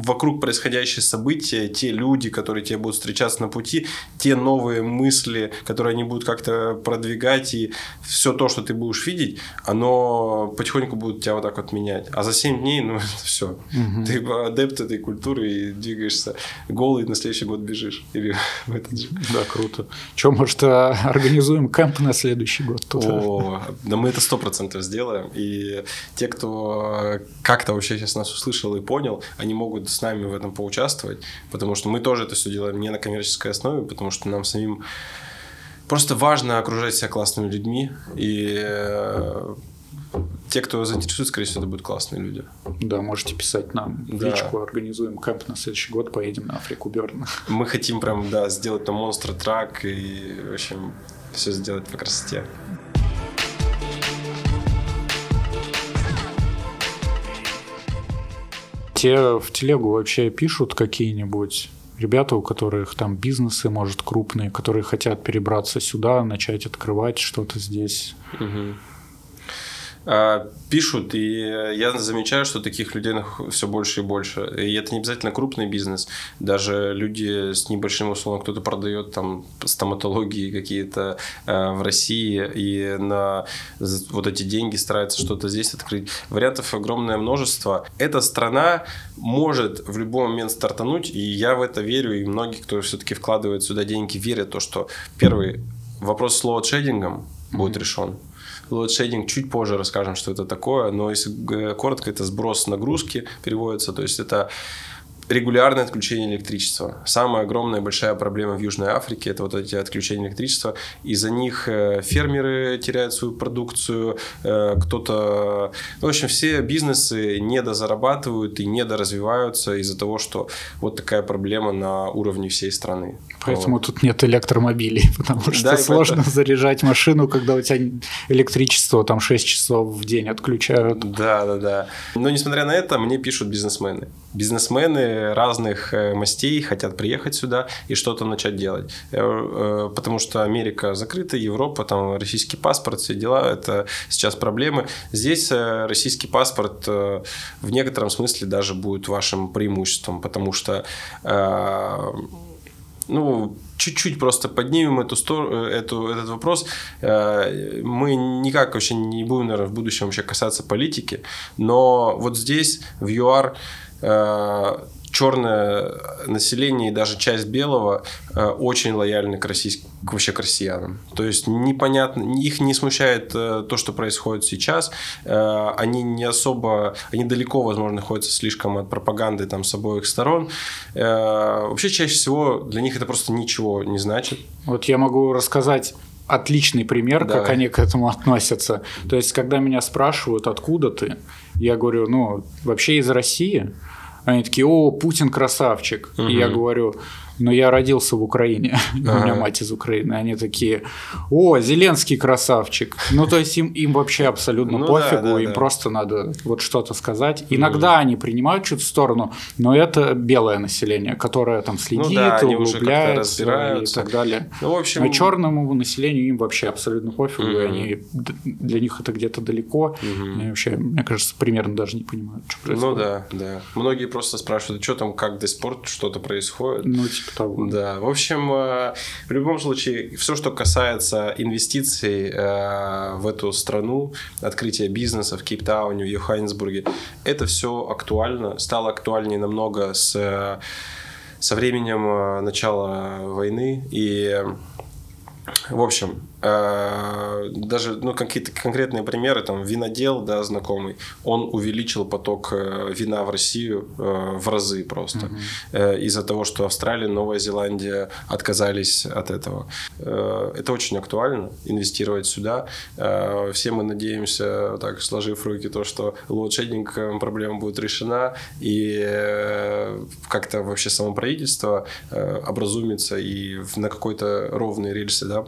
Speaker 2: вокруг происходящие события, те люди, которые тебе будут встречаться на пути, те новые мысли, которые они будут как-то продвигать, и все то, что ты будешь видеть, оно потихоньку будет тебя вот так вот менять. А за 7 дней, ну, (laughs) это все. Угу. Ты адепт этой культуры и двигаешься голый, на следующий год бежишь. Или (laughs) в этот же.
Speaker 1: Да, круто. Че, может, а, организуем кемп на следующий год?
Speaker 2: О, да мы это сто процентов сделаем. И те, кто как-то вообще сейчас нас услышал и понял, они могут с нами в этом поучаствовать, потому что мы тоже это все делаем не на коммерческой основе, потому что нам самим просто важно окружать себя классными людьми и э, те, кто заинтересует, скорее всего, это будут классные люди.
Speaker 1: Да, можете писать нам в да. личку, организуем кемп на следующий год, поедем на Африку Берн.
Speaker 2: Мы хотим прям, да, сделать там монстр трак и, в общем, все сделать по красоте.
Speaker 1: Те в телегу вообще пишут какие-нибудь ребята, у которых там бизнесы, может, крупные, которые хотят перебраться сюда, начать открывать что-то здесь.
Speaker 2: Угу. А, пишут, и я замечаю, что таких людей все больше и больше. И это не обязательно крупный бизнес. Даже люди с небольшим условием, кто-то продает там стоматологии какие-то э, в России и на вот эти деньги старается что-то здесь открыть. Вариантов огромное множество. Эта страна может в любой момент стартануть, и я в это верю, и многие, кто все-таки вкладывает сюда деньги, верят в то, что первый вопрос с лоудшейдингом будет mm-hmm. решен. Лоудшейдинг чуть позже расскажем, что это такое, но если коротко, это сброс нагрузки переводится, то есть это регулярное отключение электричества. Самая огромная большая проблема в Южной Африке – это вот эти отключения электричества. Из-за них э, фермеры теряют свою продукцию, э, кто-то… Ну, в общем, все бизнесы недозарабатывают и недоразвиваются из-за того, что вот такая проблема на уровне всей страны.
Speaker 1: Поэтому вот. тут нет электромобилей, (laughs) потому что да, сложно поэтому... заряжать машину, когда у тебя электричество там 6 часов в день отключают.
Speaker 2: Да, да, да. Но несмотря на это, мне пишут бизнесмены. Бизнесмены разных э, мастей хотят приехать сюда и что-то начать делать. Э, э, потому что Америка закрыта, Европа, там российский паспорт, все дела, это сейчас проблемы. Здесь российский паспорт в некотором смысле даже будет вашим преимуществом, потому что ну, чуть-чуть просто поднимем эту, эту, этот вопрос. Мы никак вообще не будем, наверное, в будущем вообще касаться политики, но вот здесь, в ЮАР, черное население и даже часть белого э, очень лояльны к, российским, вообще к россиянам. То есть непонятно, их не смущает э, то, что происходит сейчас. Э, они не особо, они далеко, возможно, находятся слишком от пропаганды там с обоих сторон. Вообще чаще всего для них это просто ничего не значит.
Speaker 1: Вот я могу рассказать отличный пример, Давай. как они к этому относятся. То есть, когда меня спрашивают, откуда ты, я говорю, ну, вообще из России. Они такие, о, Путин красавчик. Угу. И я говорю, но я родился в Украине, (laughs) у меня мать из Украины, они такие, о, Зеленский красавчик. Ну, то есть им, им вообще абсолютно ну, пофигу, да, да, им да. просто надо вот что-то сказать. Иногда mm. они принимают чуть в сторону, но это белое население, которое там следит, ну, да, углубляется и так далее. Ну, в общем... А черному населению им вообще абсолютно пофигу, они, для них это где-то далеко. Mm-hmm. И вообще, мне кажется, примерно даже не понимают, что
Speaker 2: ну происходит. Ну да, да. Многие просто спрашивают, что там, как до спорт, что-то происходит.
Speaker 1: Ну, типа типа того.
Speaker 2: Да, в общем, э, в любом случае, все, что касается инвестиций э, в эту страну, открытия бизнеса в Кейптауне, в Йоханнесбурге, это все актуально, стало актуальнее намного с, со временем начала войны. И, в общем, Э, даже ну, какие-то конкретные примеры, там, винодел, да, знакомый, он увеличил поток э, вина в Россию э, в разы просто. Mm-hmm. Из-за того, что Австралия, Новая Зеландия отказались от этого. Это очень актуально, инвестировать сюда. Все мы надеемся, так, сложив руки, то, что load shedding проблема будет решена, и как-то вообще само правительство образумится и на какой-то ровный рельсы да,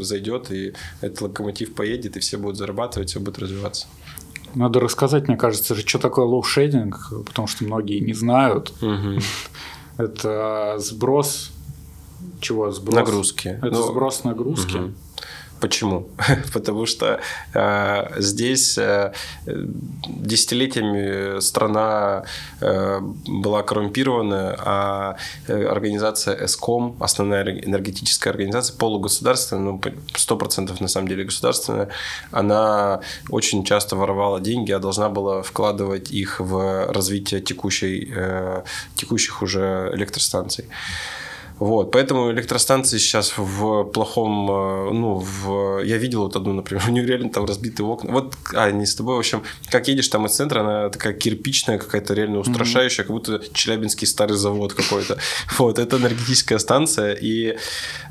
Speaker 2: зайдет зайдет, и этот локомотив поедет, и все будут зарабатывать, все будет развиваться.
Speaker 1: Надо рассказать, мне кажется, что такое load shedding, потому что многие не знают. Угу. Это сброс чего? Сброс?
Speaker 2: Нагрузки.
Speaker 1: Это ну, сброс нагрузки. Угу.
Speaker 2: Почему? (laughs) Потому что э, здесь э, десятилетиями страна э, была коррумпирована, а э, организация ЭСКОМ, основная энергетическая организация, полугосударственная, ну, 100% на самом деле государственная, она очень часто воровала деньги, а должна была вкладывать их в развитие текущей, э, текущих уже электростанций. Вот, поэтому электростанции сейчас в плохом, э, ну, в... я видел вот одну, например, (laughs) у нее реально там разбитые окна. Вот, а, не с тобой, в общем, как едешь там из центра, она такая кирпичная какая-то, реально устрашающая, mm-hmm. как будто Челябинский старый завод какой-то. (laughs) Вот, это энергетическая станция, и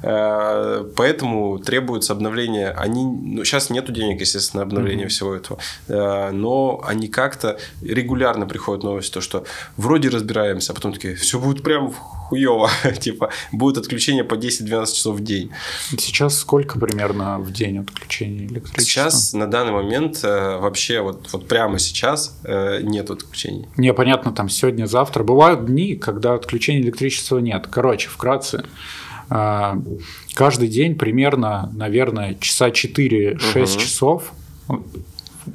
Speaker 2: э, поэтому требуется обновление. Они, ну, сейчас нету денег, естественно, на обновление mm-hmm. всего этого, э, но они как-то регулярно приходят новости, то, что вроде разбираемся, а потом такие, все будет прям хуево, (laughs) типа, будет отключение по 10-12 часов в день.
Speaker 1: Сейчас сколько примерно в день отключений электричества?
Speaker 2: Сейчас, на данный момент, э, вообще, вот, вот прямо сейчас э, нет отключений.
Speaker 1: Не, понятно, там сегодня, завтра. Бывают дни, когда отключения электричества нет. Короче, вкратце, э, каждый день примерно, наверное, часа 4-6 угу. часов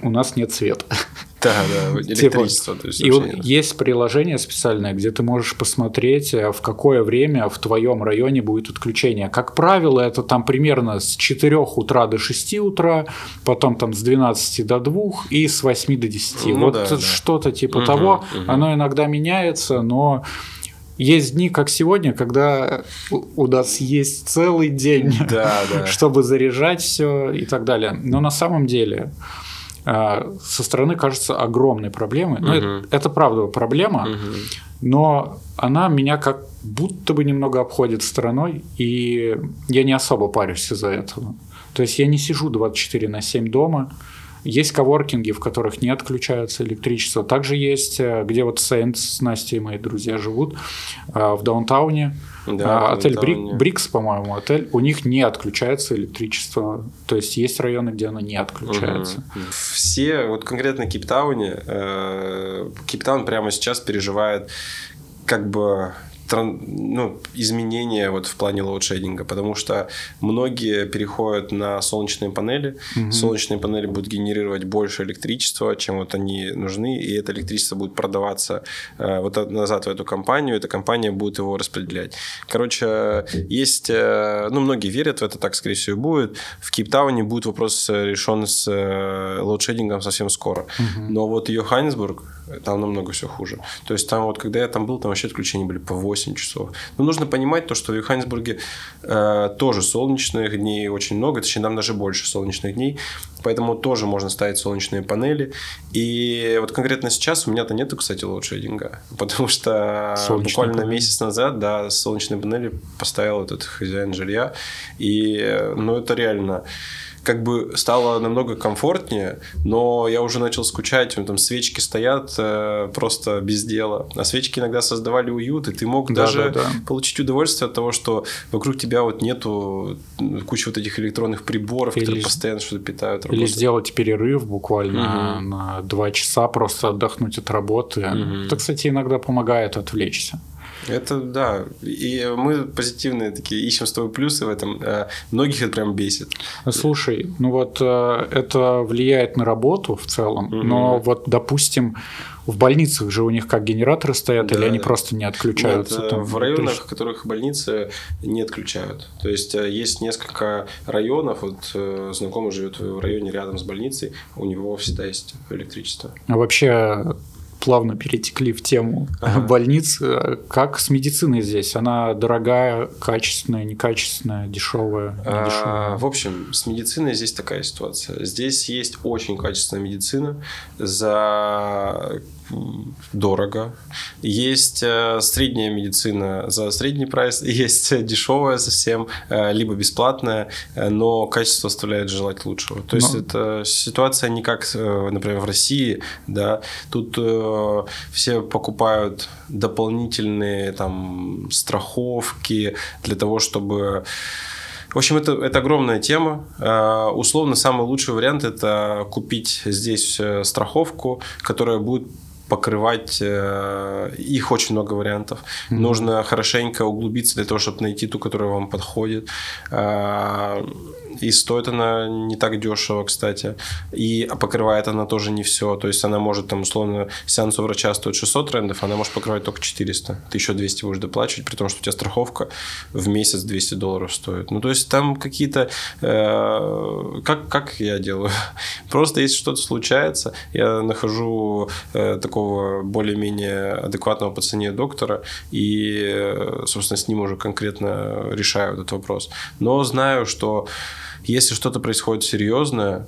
Speaker 1: у нас нет света.
Speaker 2: Да, да, (laughs) типа, электричество. Типа, то есть,
Speaker 1: и вот есть приложение специальное, где ты можешь посмотреть, э, в какое время в твоем районе будет отключение. Как правило, это там примерно с 4 утра до 6 утра, потом там с 12 до 2 и с 8 до 10. Ну, вот да, да. что-то типа угу, того. Угу. Оно иногда меняется, но есть дни, как сегодня, когда у нас есть целый день, да, да. (laughs) чтобы заряжать все и так далее. Но на самом деле со стороны кажется огромной проблемой. Но угу. это, это правда проблема, угу. но она меня как будто бы немного обходит стороной, и я не особо парюсь из-за этого. То есть я не сижу 24 на 7 дома. Есть коворкинги, в которых не отключается электричество. Также есть, э, где вот Сейнт с Настей, мои друзья, живут, э, в даунтауне. Да, а, отель Брик, Брикс, по-моему, отель, у них не отключается электричество. То есть есть районы, где оно не отключается.
Speaker 2: Угу. Все, вот конкретно в Кейптауне, э, Кейптаун прямо сейчас переживает как бы ну, изменения вот в плане лоудшейдинга, потому что многие переходят на солнечные панели. Угу. Солнечные панели будут генерировать больше электричества, чем вот они нужны, и это электричество будет продаваться э, вот назад в эту компанию, эта компания будет его распределять. Короче, есть, э, ну, многие верят в это, так, скорее всего, будет. В Кейптауне будет вопрос решен с э, лоудшейдингом совсем скоро. Угу. Но вот Йоханнесбург, там намного все хуже. То есть там вот, когда я там был, там вообще отключения были по 8 часов. Но нужно понимать то, что в Йоханнесбурге э, тоже солнечных дней очень много, точнее, там даже больше солнечных дней, поэтому тоже можно ставить солнечные панели. И вот конкретно сейчас у меня-то нету, кстати, лоудшейдинга, (laughs) потому что солнечные буквально панели. месяц назад, да, солнечные панели поставил этот хозяин жилья, и, э, ну, это реально как бы стало намного комфортнее, но я уже начал скучать, там свечки стоят э, просто без дела, а свечки иногда создавали уют, и ты мог да, даже да, да. получить удовольствие от того, что вокруг тебя вот нету кучи вот этих электронных приборов, или, которые постоянно что-то питают.
Speaker 1: Работу. Или сделать перерыв буквально угу. на два часа, просто отдохнуть от работы. Угу. Это, кстати, иногда помогает отвлечься.
Speaker 2: Это да. И мы позитивные такие, ищем с тобой плюсы в этом. Э, многих это прям бесит.
Speaker 1: Слушай, ну вот э, это влияет на работу в целом, угу. но вот, допустим, в больницах же у них как генераторы стоят, да, или они просто не отключаются?
Speaker 2: Нет, там, в районах, в которых больницы не отключают. То есть э, есть несколько районов, вот знакомый живет в районе рядом с больницей, у него всегда есть электричество.
Speaker 1: А вообще плавно перетекли в тему ага. (laughs) больниц. Как с медициной здесь? Она дорогая, качественная, некачественная, дешевая,
Speaker 2: А, в общем, с медициной здесь такая ситуация. Здесь есть очень качественная медицина за дорого. Есть э, средняя медицина за средний прайс, (laughs) есть дешевая совсем, э, либо бесплатная, э, но качество оставляет желать лучшего. То есть, но... это ситуация не как, например, в России, да, тут все покупают дополнительные там страховки для того, чтобы в общем, это, это огромная тема. Условно, самый лучший вариант – это купить здесь страховку, которая будет покрывать э, их очень много вариантов. Mm-hmm. Нужно хорошенько углубиться для того, чтобы найти ту, которая вам подходит. Э, И стоит она не так дешево, кстати. И покрывает она тоже не все. То есть она может там условно сеанс у врача стоит 600 рендов, она может покрывать только 400. Ты еще 200 будешь доплачивать, при том, что у тебя страховка в месяц 200 долларов стоит. Ну, то есть там какие-то... Э, как, как я делаю? (laughs) Просто если что-то случается, я нахожу э, такого более-менее адекватного по цене доктора и, э, собственно, с ним уже конкретно решаю этот вопрос. Но знаю, что если что-то происходит серьезное,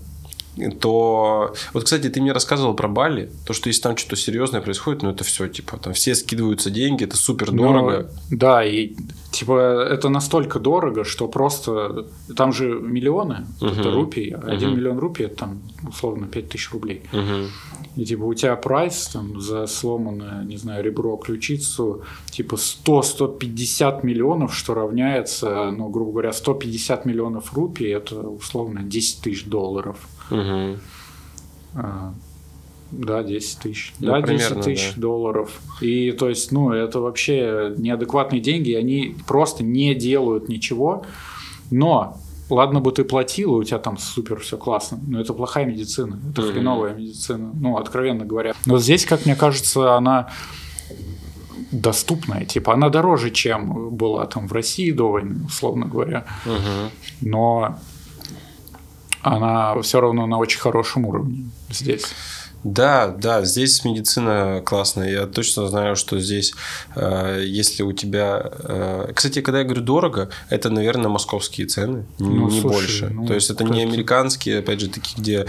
Speaker 2: то... Вот, кстати, ты мне рассказывал про Бали, то, что если там что-то серьезное происходит, ну, это все, типа, там все скидываются деньги, это супер дорого.
Speaker 1: Ну, да, и, типа, это настолько дорого, что просто... Там же миллионы, угу. это рупий, один угу. миллион рупий, это там, условно, пять тысяч рублей. Угу. И, типа, у тебя прайс там за сломанное, не знаю, ребро, ключицу, типа, 100-150 миллионов, что равняется, ну, грубо говоря, 150 миллионов рупий, это, условно, 10 тысяч долларов. Угу. А, да, 10 тысяч. Ну, да, примерно, 10 тысяч да. долларов. И то есть, ну, это вообще неадекватные деньги, они просто не делают ничего. Но ладно бы ты платил, и у тебя там супер все классно, но это плохая медицина, это mm-hmm. хреновая медицина, ну, откровенно говоря. Но здесь, как мне кажется, она доступная, типа она дороже, чем была там в России до войны, условно говоря. Угу. Но она все равно на очень хорошем уровне здесь.
Speaker 2: Да, да, здесь медицина классная. Я точно знаю, что здесь, э, если у тебя... Э, кстати, когда я говорю дорого, это, наверное, московские цены, ну, не слушай, больше. Ну, То есть это не американские, опять же, такие, где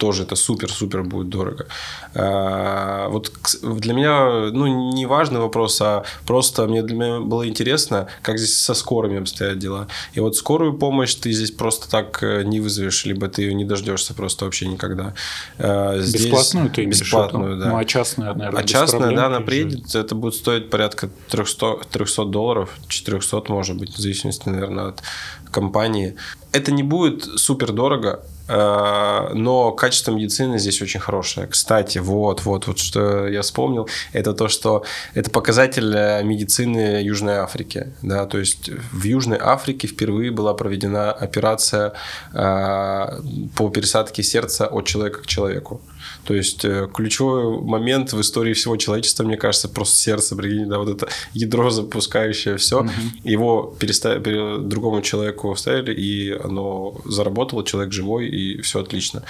Speaker 2: тоже это супер-супер будет дорого. А, вот для меня, ну, не важный вопрос, а просто мне для меня было интересно, как здесь со скорыми обстоят дела. И вот скорую помощь ты здесь просто так э, не вызовешь, либо ты ее не дождешься просто вообще никогда.
Speaker 1: А, здесь бесплатную ты имеешь Бесплатную,
Speaker 2: да.
Speaker 1: Ну, а частная, наверное,
Speaker 2: А частная, да, она приедет, это будет стоить порядка 300, 300 долларов, 400 может быть, в зависимости, наверное, от компании. Это не будет супер дорого, Э, но качество медицины здесь очень хорошее. Кстати, вот, вот, вот что я вспомнил, это то, что это показатель э, медицины Южной Африки, да, то есть в Южной Африке впервые была проведена операция э, по пересадке сердца от человека к человеку. То есть э, ключевой момент в истории всего человечества, мне кажется, просто сердце, прикинь, да, вот это ядро запускающее все, угу. его переставили, другому человеку вставили, и оно заработало, человек живой, и все отлично.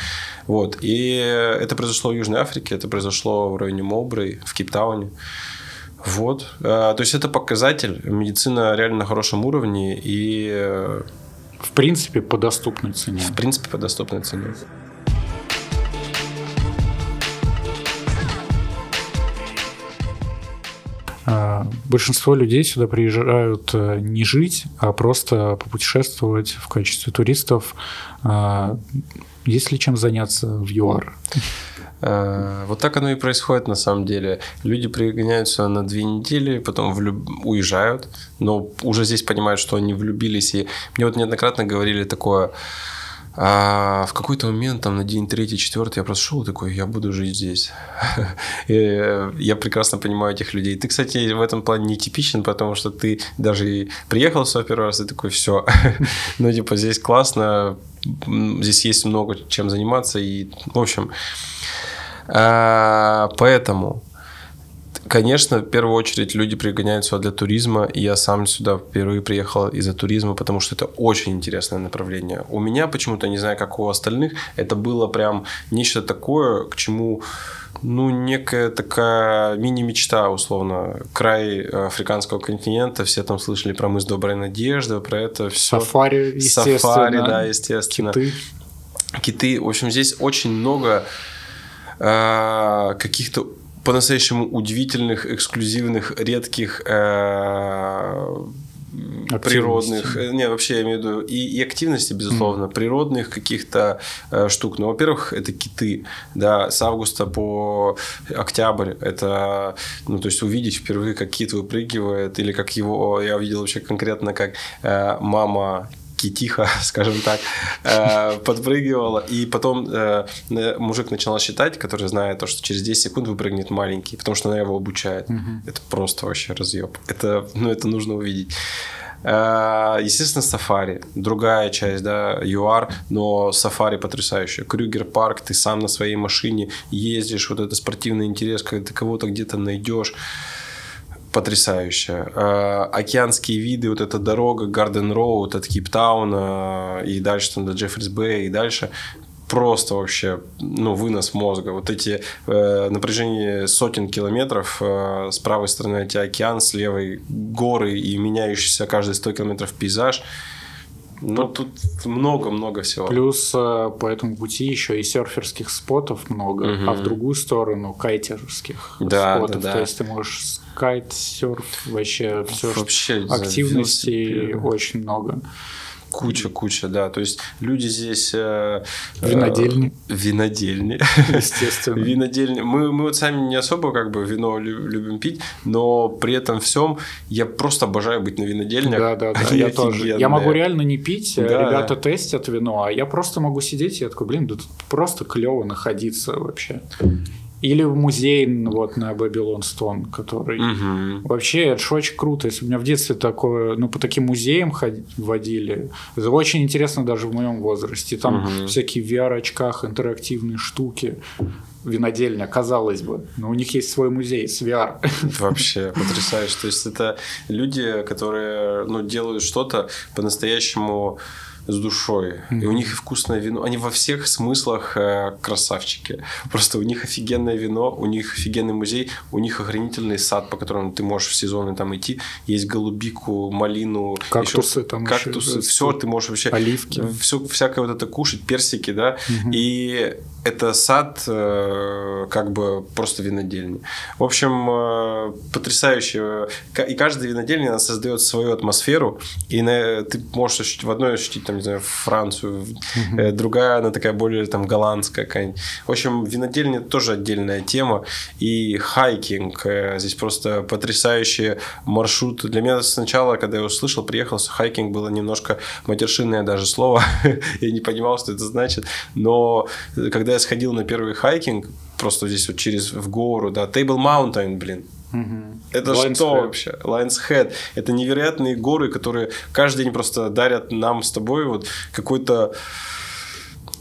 Speaker 2: Вот. И это произошло в Южной Африке, это произошло в районе Молбрей, в Кейптауне. Вот. Э, то есть это показатель. Медицина реально на хорошем уровне и... Э,
Speaker 1: в принципе, по доступной цене.
Speaker 2: В принципе, по доступной цене.
Speaker 1: Большинство людей сюда приезжают э, не жить, а просто попутешествовать в качестве туристов. А, есть ли чем заняться в ЮАР?
Speaker 2: А, вот так оно и происходит на самом деле. Люди пригоняются на две недели, потом влюб... уезжают, но уже здесь понимают, что они влюбились. И мне вот неоднократно говорили такое, а в какой-то момент, там, на день третий, четвертый, я просто шел такой, я буду жить здесь. (laughs) и я прекрасно понимаю этих людей. Ты, кстати, в этом плане нетипичен, потому что ты даже и приехал сюда первый раз, и такой, все. (laughs) ну, типа, здесь классно, здесь есть много чем заниматься, и, в общем, а, поэтому Конечно, в первую очередь люди пригоняют сюда для туризма, и я сам сюда впервые приехал из-за туризма, потому что это очень интересное направление. У меня почему-то, не знаю, как у остальных, это было прям нечто такое, к чему ну, некая такая мини-мечта, условно. Край африканского континента, все там слышали про мыс Доброй Надежды, про это все.
Speaker 1: Сафари, естественно.
Speaker 2: Сафари, да, естественно.
Speaker 1: Киты.
Speaker 2: Киты. В общем, здесь очень много э, каких-то по-настоящему удивительных, эксклюзивных, редких э, природных, э, не, вообще я имею в виду и, и активности, безусловно, mm. природных каких-то э, штук. Ну, во-первых, это киты, да, с августа по октябрь, это, ну, то есть увидеть впервые, как кит выпрыгивает, или как его, я видел вообще конкретно, как э, мама тихо, (laughs) скажем так, э, подпрыгивала. И потом э, мужик начал считать, который знает то, что через 10 секунд выпрыгнет маленький, потому что она его обучает. Угу. Это просто вообще разъеб. Это, ну, это нужно увидеть. Э, естественно, сафари. Другая часть, да, ЮАР, но сафари потрясающая. Крюгер парк, ты сам на своей машине ездишь, вот это спортивный интерес, когда ты кого-то где-то найдешь потрясающая. Э, океанские виды, вот эта дорога, Гарден Роуд от Кейптауна и дальше там до Джеффрис Бэй и дальше просто вообще, ну, вынос мозга. Вот эти э, напряжение сотен километров, э, с правой стороны эти океан, с левой горы и меняющийся каждые 100 километров пейзаж. Ну, тут много-много всего.
Speaker 1: Плюс э, по этому пути еще и серферских спотов много, угу. а в другую сторону кайтерских да, спотов. Да, да. То есть ты можешь кайт, серф, вообще все, вообще активностей очень много.
Speaker 2: Куча, куча, да. То есть люди здесь... Э,
Speaker 1: винодельни.
Speaker 2: Э, винодельни. Естественно. (laughs) винодельни. Мы, мы вот сами не особо как бы вино любим пить, но при этом всем я просто обожаю быть на винодельнях.
Speaker 1: Да, да, да. я тоже. Я могу реально не пить, да, ребята тестят вино, а я просто могу сидеть и я такой, блин, да тут просто клево находиться вообще. Или в музей вот на Babylon Stone, который... Угу. Вообще, это же очень круто. Если меня в детстве такое, ну, по таким музеям ходить, водили, это очень интересно даже в моем возрасте. Там угу. всякие VR-очках, интерактивные штуки винодельня, казалось бы, но у них есть свой музей с VR.
Speaker 2: Вообще потрясающе. То есть это люди, которые ну, делают что-то по-настоящему с душой. Mm-hmm. И у них вкусное вино. Они во всех смыслах э, красавчики. Просто у них офигенное вино, у них офигенный музей, у них охранительный сад, по которому ты можешь в сезоны там идти. Есть голубику, малину,
Speaker 1: кактусы, еще, там
Speaker 2: кактусы, еще все ты можешь вообще
Speaker 1: оливки,
Speaker 2: все всякое вот это кушать, персики, да. Mm-hmm. И это сад э, как бы просто винодельни. В общем, э, потрясающе. И каждая винодельня она создает свою атмосферу, и на, ты можешь ощутить, в одной ощутить там, не знаю, Францию, mm-hmm. другая, она такая более там голландская какая-нибудь. В общем, винодельня тоже отдельная тема. И hiking. Э, здесь просто потрясающий маршрут. Для меня сначала, когда я услышал, приехал, hiking было немножко матершинное даже слово. (laughs) я не понимал, что это значит. Но когда я сходил на первый hiking, просто здесь вот через в гору, да, Table Mountain, блин, Угу. Это Lions что Head. вообще? Lions Head. Это невероятные горы, которые каждый день просто дарят нам с тобой вот какой-то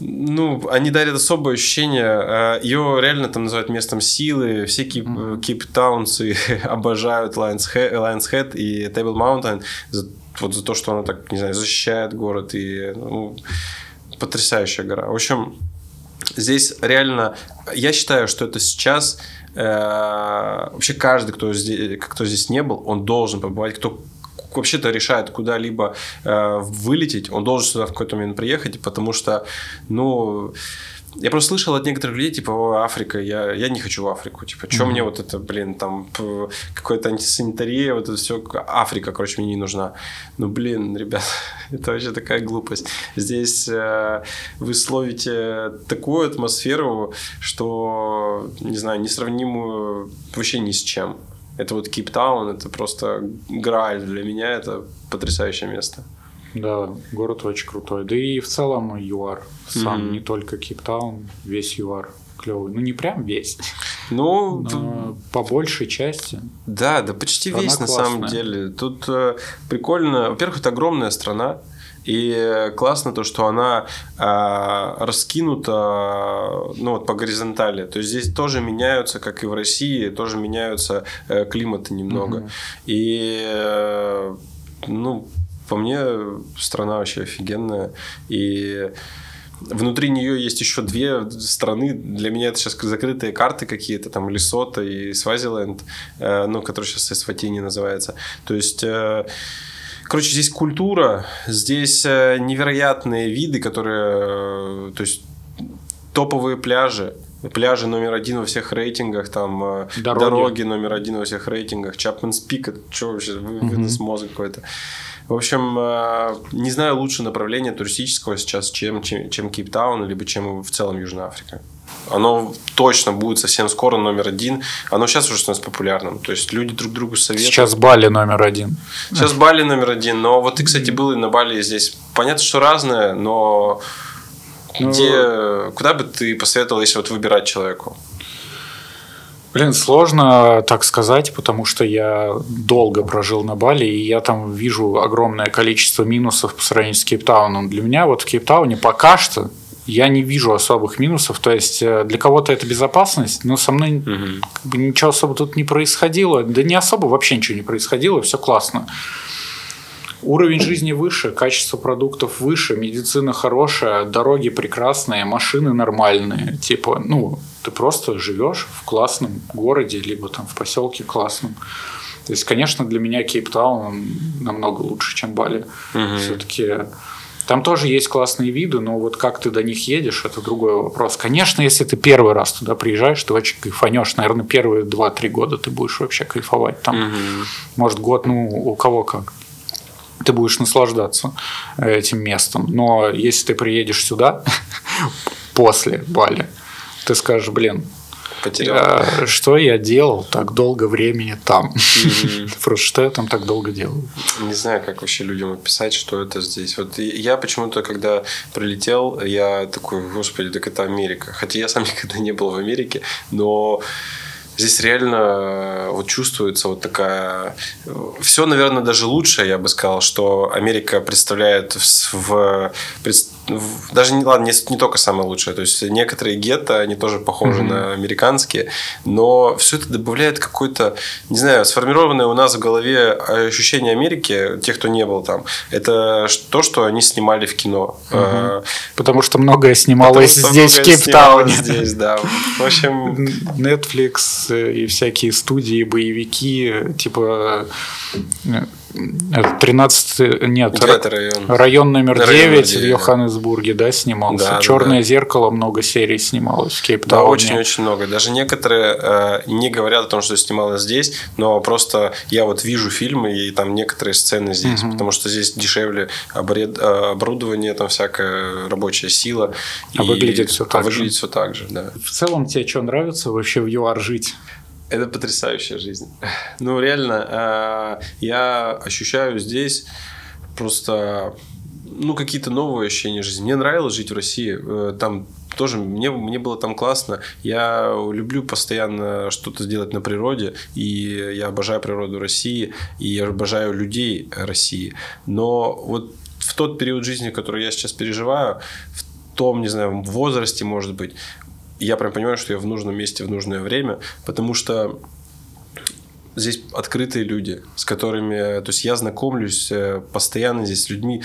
Speaker 2: ну, они дарят особое ощущение. А, Ее реально там называют местом силы. Все кейп, mm-hmm. кейптаунцы (laughs) обожают Lions Head, Lions Head и Table Mountain за, вот за то, что она так, не знаю, защищает город. И, ну, потрясающая гора. В общем, здесь реально... Я считаю, что это сейчас Э, вообще каждый, кто здесь, кто здесь не был, он должен побывать, кто вообще-то решает куда-либо э, вылететь, он должен сюда в какой-то момент приехать, потому что, ну, я просто слышал от некоторых людей, типа, Африка, я, я не хочу в Африку. Типа, что mm-hmm. мне вот это, блин, там, какая-то антисанитария, вот это все, Африка, короче, мне не нужна. Ну, блин, ребят, (laughs) это вообще такая глупость. Здесь э, вы словите такую атмосферу, что, не знаю, несравнимую вообще ни с чем. Это вот Кейптаун, это просто грааль для меня, это потрясающее место.
Speaker 1: Да, город очень крутой. Да и в целом ЮАР. Сам mm-hmm. не только Кейптаун, весь ЮАР клевый. Ну, не прям весь. (laughs)
Speaker 2: Ну,
Speaker 1: Но по большей части.
Speaker 2: Да, да, почти весь классная. на самом деле. Тут э, прикольно. Во-первых, это огромная страна. И классно то, что она э, раскинута ну, вот по горизонтали. То есть здесь тоже меняются, как и в России, тоже меняются э, климаты немного. Угу. И э, ну, по мне, страна вообще офигенная. И внутри нее есть еще две страны. Для меня это сейчас закрытые карты какие-то, там Лесота и Свазиленд, э, ну, который сейчас Эсватини называется. То есть... Э, короче, здесь культура, здесь э, невероятные виды, которые, то есть топовые пляжи, пляжи номер один во всех рейтингах, там дороги, дороги номер один во всех рейтингах, Чапманс Пик, это что вообще, вынос mm-hmm. мозга какой-то. В общем, э, не знаю лучше направления туристического сейчас, чем, чем, чем Кейптаун, либо чем в целом Южная Африка. Оно точно будет совсем скоро номер один. Оно сейчас уже становится популярным. То есть люди друг другу советуют.
Speaker 1: Сейчас Бали номер один.
Speaker 2: Сейчас Бали номер один. Но вот ты, кстати, был и на Бали здесь. Понятно, что разное, но ну... где, куда бы ты посоветовал, если вот выбирать человеку?
Speaker 1: Блин, сложно так сказать, потому что я долго прожил на Бали, и я там вижу огромное количество минусов по сравнению с Кейптауном. Для меня вот в Кейптауне пока что я не вижу особых минусов. То есть э, для кого-то это безопасность, но со мной угу. как бы, ничего особо тут не происходило. Да не особо вообще ничего не происходило, все классно. Уровень жизни выше, качество продуктов выше, медицина хорошая, дороги прекрасные, машины нормальные. Типа, ну, ты просто живешь в классном городе, либо там в поселке классном. То есть, конечно, для меня Кейптаун намного лучше, чем Бали. Угу. Все-таки там тоже есть классные виды, но вот как ты до них едешь, это другой вопрос. Конечно, если ты первый раз туда приезжаешь, ты очень кайфанешь. Наверное, первые 2-3 года ты будешь вообще кайфовать. Там, угу. может, год, ну, у кого как ты будешь наслаждаться э, этим местом. Но если ты приедешь сюда (laughs) после Бали, ты скажешь, блин, Потерял. Я, что я делал так долго времени там? Mm-hmm. (laughs) Просто что я там так долго делал?
Speaker 2: Не знаю, как вообще людям описать, что это здесь. Вот я почему-то, когда прилетел, я такой, господи, так это Америка. Хотя я сам (laughs) никогда не был в Америке, но Здесь реально э, вот чувствуется вот такая... Э, Все, наверное, даже лучше, я бы сказал, что Америка представляет в... в даже не, ладно, не, не только самое лучшее. То есть некоторые гетто, они тоже похожи mm-hmm. на американские, но все это добавляет какой-то, не знаю, сформированное у нас в голове ощущение Америки, тех, кто не был там, это то, что они снимали в кино.
Speaker 1: Mm-hmm. Потому что многое снималось Потому здесь, в Кейптауне.
Speaker 2: Здесь, да. В общем...
Speaker 1: Netflix и всякие студии, боевики, типа 13 нет, район. район номер район 9 в Йоханнесбурге, да, снимался. Да, Черное да, зеркало много серий снималось в Кейптауне.
Speaker 2: Да, очень-очень много. Даже некоторые э, не говорят о том, что снималось здесь, но просто я вот вижу фильмы и там некоторые сцены здесь, угу. потому что здесь дешевле обред, э, оборудование, там всякая рабочая сила.
Speaker 1: А и, выглядит все так
Speaker 2: а же. выглядит все так же, да.
Speaker 1: В целом тебе что нравится вообще в ЮАР жить?
Speaker 2: Это потрясающая жизнь. Ну, реально, а, я ощущаю здесь просто ну, какие-то новые ощущения жизни. Мне нравилось жить в России. Э, там тоже мне, мне было там классно. Я люблю постоянно что-то сделать на природе, и я обожаю природу России, и я обожаю людей России. Но вот в тот период жизни, который я сейчас переживаю, в том, не знаю, возрасте, может быть, я прям понимаю, что я в нужном месте в нужное время, потому что здесь открытые люди, с которыми, то есть я знакомлюсь э, постоянно здесь с людьми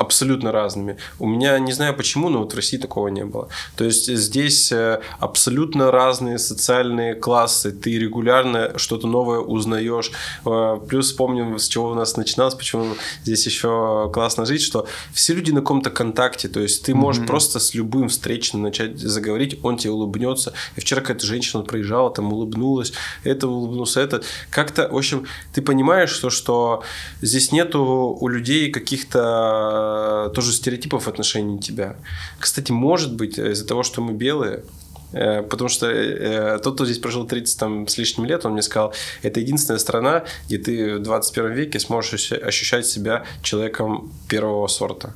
Speaker 2: абсолютно разными. У меня, не знаю почему, но вот в России такого не было. То есть здесь э, абсолютно разные социальные классы. Ты регулярно что-то новое узнаешь. Э, плюс помним, с чего у нас начиналось, почему здесь еще классно жить, что все люди на каком-то контакте. То есть ты можешь mm-hmm. просто с любым встречным начать заговорить, он тебе улыбнется. И вчера какая-то женщина проезжала, там улыбнулась, это улыбнулся, это. Как-то, в общем, ты понимаешь, что, что здесь нету у людей каких-то Э, тоже стереотипов в отношении тебя. Кстати, может быть, из-за того, что мы белые, э, Потому что э, тот, кто здесь прожил 30 там, с лишним лет, он мне сказал, это единственная страна, где ты в 21 веке сможешь ощущать себя человеком первого сорта.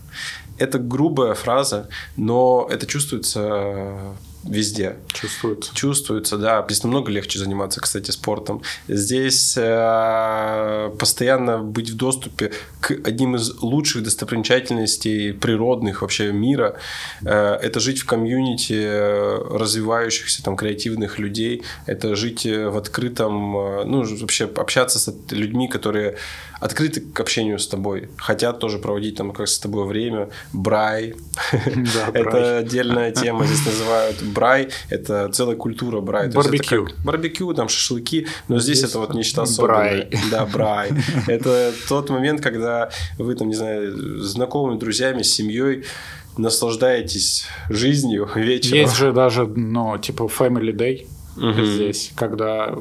Speaker 2: Это грубая фраза, но это чувствуется везде.
Speaker 1: Чувствуется.
Speaker 2: Чувствуется, да. Здесь намного легче заниматься, кстати, спортом. Здесь э, постоянно быть в доступе к одним из лучших достопримечательностей природных вообще мира. Э, это жить в комьюнити развивающихся там креативных людей. Это жить в открытом, э, ну, вообще общаться с людьми, которые открыты к общению с тобой, хотят тоже проводить там как с тобой время. Брай. (laughs) Это отдельная тема. Здесь называют брай. Это целая культура брай.
Speaker 1: Барбекю.
Speaker 2: Барбекю, там шашлыки. Но здесь это вот нечто особенное. Да, брай. Это тот момент, когда вы там, не знаю, знакомыми, друзьями, с семьей наслаждаетесь жизнью вечером.
Speaker 1: Есть же даже, ну, типа Family Day здесь, когда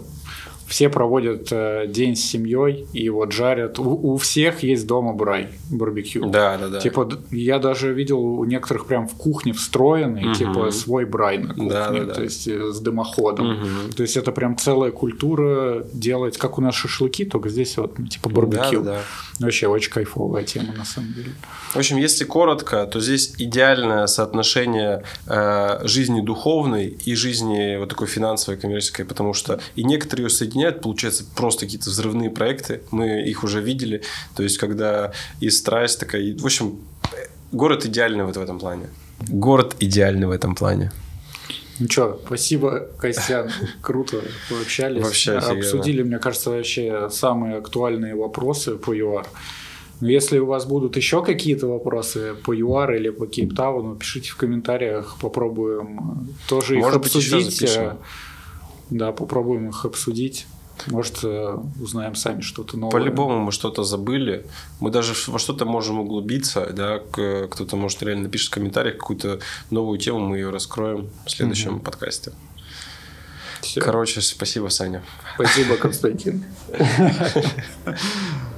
Speaker 1: все проводят э, день с семьей и вот жарят. У, у всех есть дома брай, барбекю.
Speaker 2: Да, да, да.
Speaker 1: Типа, я даже видел у некоторых прям в кухне встроенный, угу. типа, свой брай на кухне, да, да, да. то есть э, с дымоходом. Угу. То есть это прям целая культура делать, как у нас шашлыки, только здесь вот, ну, типа, барбекю. Да, да, да. Вообще очень кайфовая тема, на самом деле.
Speaker 2: В общем, если коротко, то здесь идеальное соотношение э, жизни духовной и жизни вот такой финансовой, коммерческой, потому что и некоторые ее соединяют, получается просто какие-то взрывные проекты, мы их уже видели, то есть когда и страсть такая, в общем, город идеальный вот в этом плане. Город идеальный в этом плане.
Speaker 1: Ну что, спасибо, Костян. (laughs) Круто пообщались. Вообще Обсудили, мне кажется, вообще самые актуальные вопросы по ЮАР. Но если у вас будут еще какие-то вопросы по ЮАР или по Кейптауну, пишите в комментариях, попробуем тоже их Может обсудить. Быть, да, попробуем их обсудить. Может, э, узнаем сами что-то новое.
Speaker 2: По-любому мы что-то забыли. Мы даже во что-то можем углубиться. Да? Кто-то, может, реально напишет в комментариях какую-то новую тему, мы ее раскроем в следующем угу. подкасте. Все. Короче, спасибо, Саня.
Speaker 1: Спасибо, Константин. (laughs)